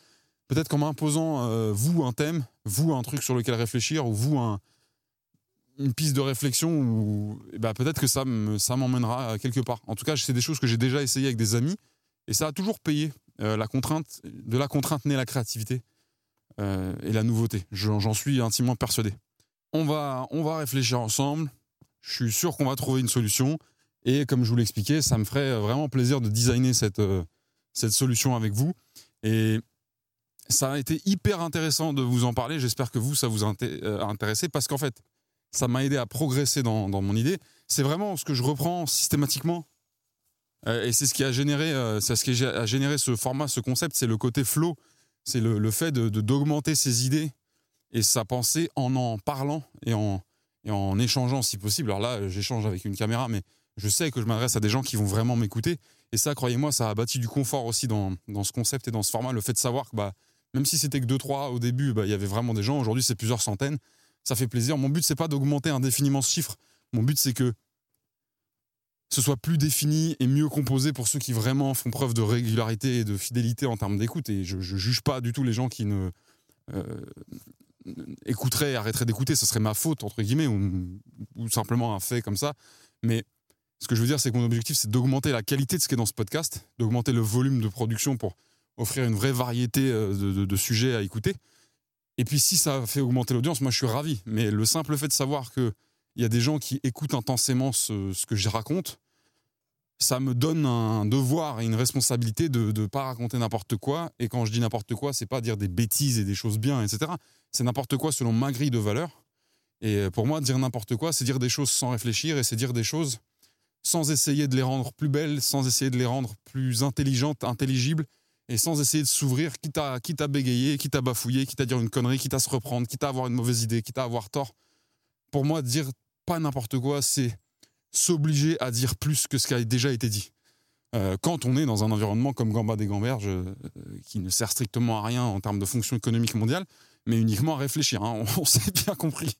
D: peut-être qu'en m'imposant euh, vous un thème, vous un truc sur lequel réfléchir, ou vous un, une piste de réflexion, ou bah, peut-être que ça m'emmènera quelque part. En tout cas, c'est des choses que j'ai déjà essayé avec des amis, et ça a toujours payé. Euh, la contrainte, de la contrainte naît la créativité. Euh, et la nouveauté. J'en suis intimement persuadé. On va, on va réfléchir ensemble. Je suis sûr qu'on va trouver une solution. Et comme je vous l'expliquais, ça me ferait vraiment plaisir de designer cette, euh, cette solution avec vous. Et ça a été hyper intéressant de vous en parler. J'espère que vous, ça vous a intéressé parce qu'en fait, ça m'a aidé à progresser dans, dans mon idée. C'est vraiment ce que je reprends systématiquement. Et c'est ce qui a généré, c'est ce qui a généré ce format, ce concept, c'est le côté flow c'est le, fait de d'augmenter ses idées et sa pensée en en parlant et en, et en échangeant si possible. Alors là, j'échange avec une caméra, mais je sais que je m'adresse à des gens qui vont vraiment m'écouter. Et ça, croyez-moi, ça a bâti du confort aussi dans, dans, ce concept et dans ce format. Le fait de savoir que bah, même si c'était que 2-3 au début, bah, il y avait vraiment des gens. Aujourd'hui, c'est plusieurs centaines. Ça fait plaisir. Mon but, c'est pas d'augmenter indéfiniment ce chiffre. Mon but, c'est que ce soit plus défini et mieux composé pour ceux qui vraiment font preuve de régularité et de fidélité en termes d'écoute. Et je ne juge pas du tout les gens qui ne euh, écouteraient et arrêteraient d'écouter. Ce serait ma faute, entre guillemets, ou, simplement un fait comme ça. Mais ce que je veux dire, c'est que mon objectif, c'est d'augmenter la qualité de ce qui est dans ce podcast, d'augmenter le volume de production pour offrir une vraie variété euh, de, sujets à écouter. Et puis si ça fait augmenter l'audience, moi je suis ravi. Mais le simple fait de savoir que il y a des gens qui écoutent intensément ce, que je raconte, ça me donne un devoir et une responsabilité de ne pas raconter n'importe quoi. Et quand je dis n'importe quoi, c'est pas dire des bêtises et des choses bien, etc. C'est n'importe quoi selon ma grille de valeur. Et pour moi, dire n'importe quoi, c'est dire des choses sans réfléchir et c'est dire des choses sans essayer de les rendre plus belles, sans essayer de les rendre plus intelligentes, intelligibles, et sans essayer de s'ouvrir, quitte à, quitte à bégayer, quitte à bafouiller, quitte à dire une connerie, quitte à se reprendre, quitte à avoir une mauvaise idée, quitte à avoir tort. Pour moi, dire pas n'importe quoi, c'est s'obliger à dire plus que ce qui a déjà été dit. Euh, quand on est dans un environnement comme Gamba des Gamberges, euh, qui ne sert strictement à rien en termes de fonction économique mondiale, mais uniquement à réfléchir. Hein. *laughs* On, s'est bien compris.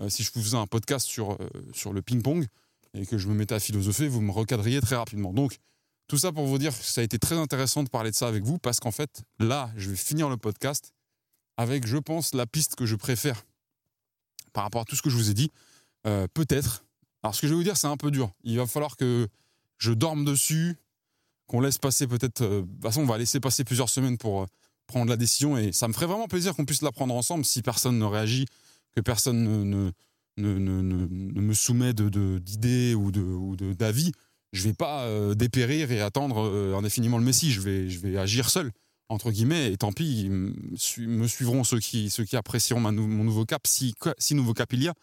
D: Euh, si je vous faisais un podcast sur, sur le ping-pong, et que je me mettais à philosopher, vous me recadriez très rapidement. Donc, tout ça pour vous dire que ça a été très intéressant de parler de ça avec vous parce qu'en fait, là, je vais finir le podcast avec, je pense, la piste que je préfère par rapport à tout ce que je vous ai dit. Euh, peut-être. Alors, ce que je vais vous dire, c'est un peu dur. Il va falloir que je dorme dessus, qu'on laisse passer peut-être. Euh, de toute façon, on va laisser passer plusieurs semaines pour euh, prendre la décision et ça me ferait vraiment plaisir qu'on puisse la prendre ensemble si personne ne réagit, que personne ne, me soumet d'idées de, ou d'avis. De, ou je vais pas dépérir et attendre indéfiniment le Messie. Je vais, je vais agir seul, entre guillemets, et tant pis, me suivront ceux qui, ceux qui apprécieront mon nouveau cap, si, si nouveau cap il y a.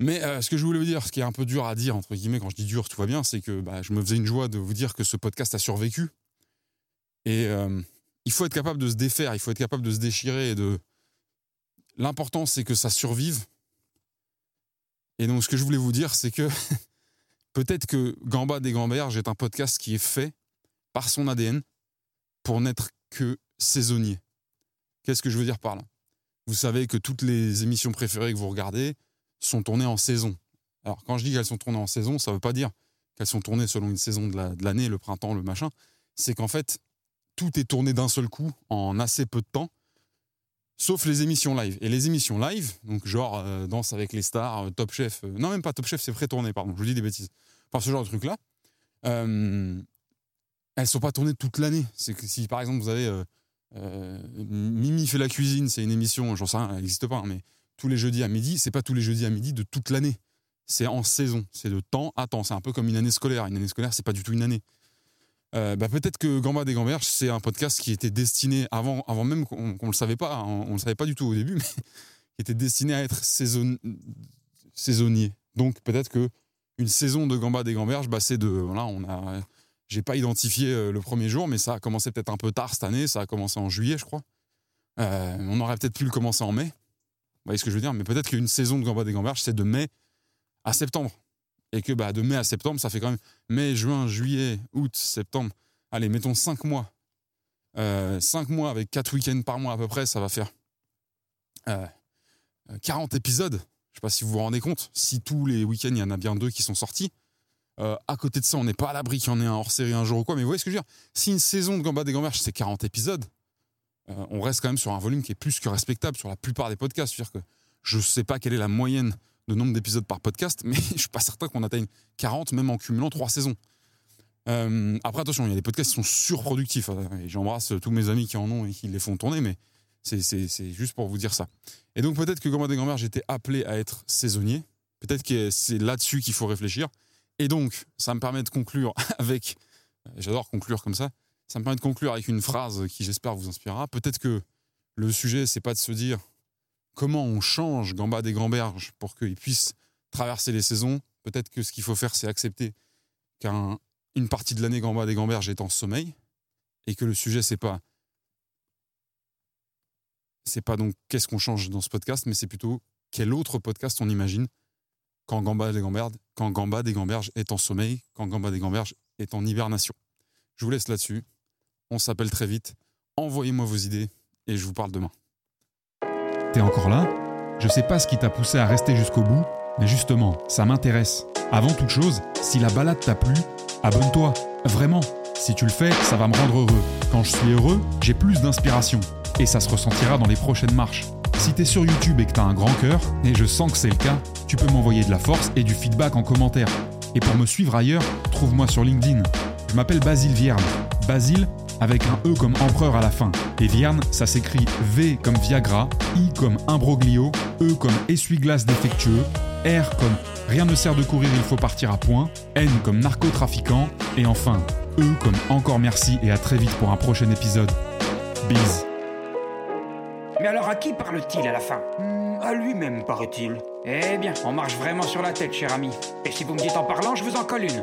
D: Mais euh, ce que je voulais vous dire, ce qui est un peu dur à dire, entre guillemets, quand je dis dur, tout va bien, c'est que bah, je me faisais une joie de vous dire que ce podcast a survécu. Et il faut être capable de se défaire, il faut être capable de se déchirer. De... L'important, c'est que ça survive. Et donc, ce que je voulais vous dire, c'est que *laughs* peut-être que Gamba des Gamberges est un podcast qui est fait par son ADN pour n'être que saisonnier. Qu'est-ce que je veux dire par là? Vous savez que toutes les émissions préférées que vous regardez sont tournées en saison. Alors, quand je dis qu'elles sont tournées en saison, ça ne veut pas dire qu'elles sont tournées selon une saison de l'année, le printemps, le machin. C'est qu'en fait, tout est tourné d'un seul coup en assez peu de temps, sauf les émissions live. Et les émissions live, donc genre euh, Danse avec les stars, euh, Top Chef, euh, non même pas Top Chef, c'est pré-tourné, pardon, je vous dis des bêtises. Enfin, ce genre de trucs-là, elles elles sont pas tournées toute l'année. C'est que si par exemple vous avez Mimi fait la cuisine, c'est une émission, j'en sais rien, elle n'existe pas, hein, mais tous les jeudis à midi, c'est pas tous les jeudis à midi de toute l'année. C'est en saison, c'est de temps à temps. C'est un peu comme une année scolaire. Une année scolaire, c'est pas du tout une année. Euh, bah, peut-être que Gamba des Gamberges, c'est un podcast qui était destiné, avant, avant même qu'on ne le savait pas, hein, on ne le savait pas du tout au début, *laughs* mais qui était destiné à être saison, saisonnier. Donc peut-être que une saison de Gamba des Gamberges, bah, c'est de. Voilà, on a. J'ai pas identifié euh, le premier jour, mais ça a commencé peut-être un peu tard cette année, ça a commencé en juillet, je crois. Euh, on aurait peut-être pu le commencer en mai. Voyez ce que je veux dire Mais peut-être qu'une saison de Gamba des Gamberges, c'est de mai à septembre et que bah, de mai à septembre, ça fait quand même mai, juin, juillet, août, septembre. Allez, mettons 5 mois. Euh, 5 mois avec 4 week-ends par mois à peu près, ça va faire euh, 40 épisodes. Je ne sais pas si vous vous rendez compte. Si tous les week-ends, il y en a bien deux qui sont sortis. Euh, à côté de ça, on n'est pas à l'abri qu'il y en ait un hors série un jour ou quoi. Mais vous voyez ce que je veux dire Si une saison de Gamba des Gamberges, c'est 40 épisodes, euh, on reste quand même sur un volume qui est plus que respectable sur la plupart des podcasts. C'est-à-dire que je ne sais pas quelle est la moyenne de nombre d'épisodes par podcast, mais *laughs* je suis pas certain qu'on atteigne 40, même en cumulant trois saisons. Euh, après, attention, il y a des podcasts qui sont surproductifs. Euh, j'embrasse tous mes amis qui en ont et qui les font tourner, mais c'est juste pour vous dire ça. Et donc, peut-être que Grand des Grand-Mère, j'étais appelé à être saisonnier. Peut-être que c'est là-dessus qu'il faut réfléchir. Et donc, ça me permet de conclure *laughs* avec. J'adore conclure comme ça. Ça me permet de conclure avec une phrase qui, j'espère, vous inspirera. Peut-être que le sujet, c'est pas de se dire comment on change Gamba des Grands-Berges pour qu'ils puissent traverser les saisons. Peut-être que ce qu'il faut faire, c'est accepter qu'une partie de l'année Gamba des Grands-Berges est en sommeil et que le sujet, c'est pas c'est pas donc qu'est-ce qu'on change dans ce podcast, mais c'est plutôt quel autre podcast on imagine quand Gamba des Gamberges, quand Gamba des Gamberges est en sommeil, quand Gamba des Gamberges est en hibernation. Je vous laisse là-dessus. On s'appelle très vite. Envoyez-moi vos idées et je vous parle demain.
C: T'es encore là? Je sais pas ce qui t'a poussé à rester jusqu'au bout, mais justement, ça m'intéresse. Avant toute chose, si la balade t'a plu, abonne-toi. Vraiment. Si tu le fais, ça va me rendre heureux. Quand je suis heureux, j'ai plus d'inspiration. Et ça se ressentira dans les prochaines marches. Si t'es sur YouTube et que t'as un grand cœur, et je sens que c'est le cas, tu peux m'envoyer de la force et du feedback en commentaire. Et pour me suivre ailleurs, trouve-moi sur LinkedIn. Je m'appelle Basile Vierne. Basile, avec un E comme empereur à la fin. Et Vierne, ça s'écrit V comme Viagra, I comme imbroglio, E comme essuie-glace défectueux, R comme rien ne sert de courir, il faut partir à point, N comme narcotrafiquant, et enfin E comme encore merci et à très vite pour un prochain épisode. Bis.
A: Mais alors à qui parle-t-il à la fin?
B: Hmm, À lui-même, paraît-il.
A: Eh bien, on marche vraiment sur la tête, cher ami. Et si vous me dites en parlant, je vous en colle une.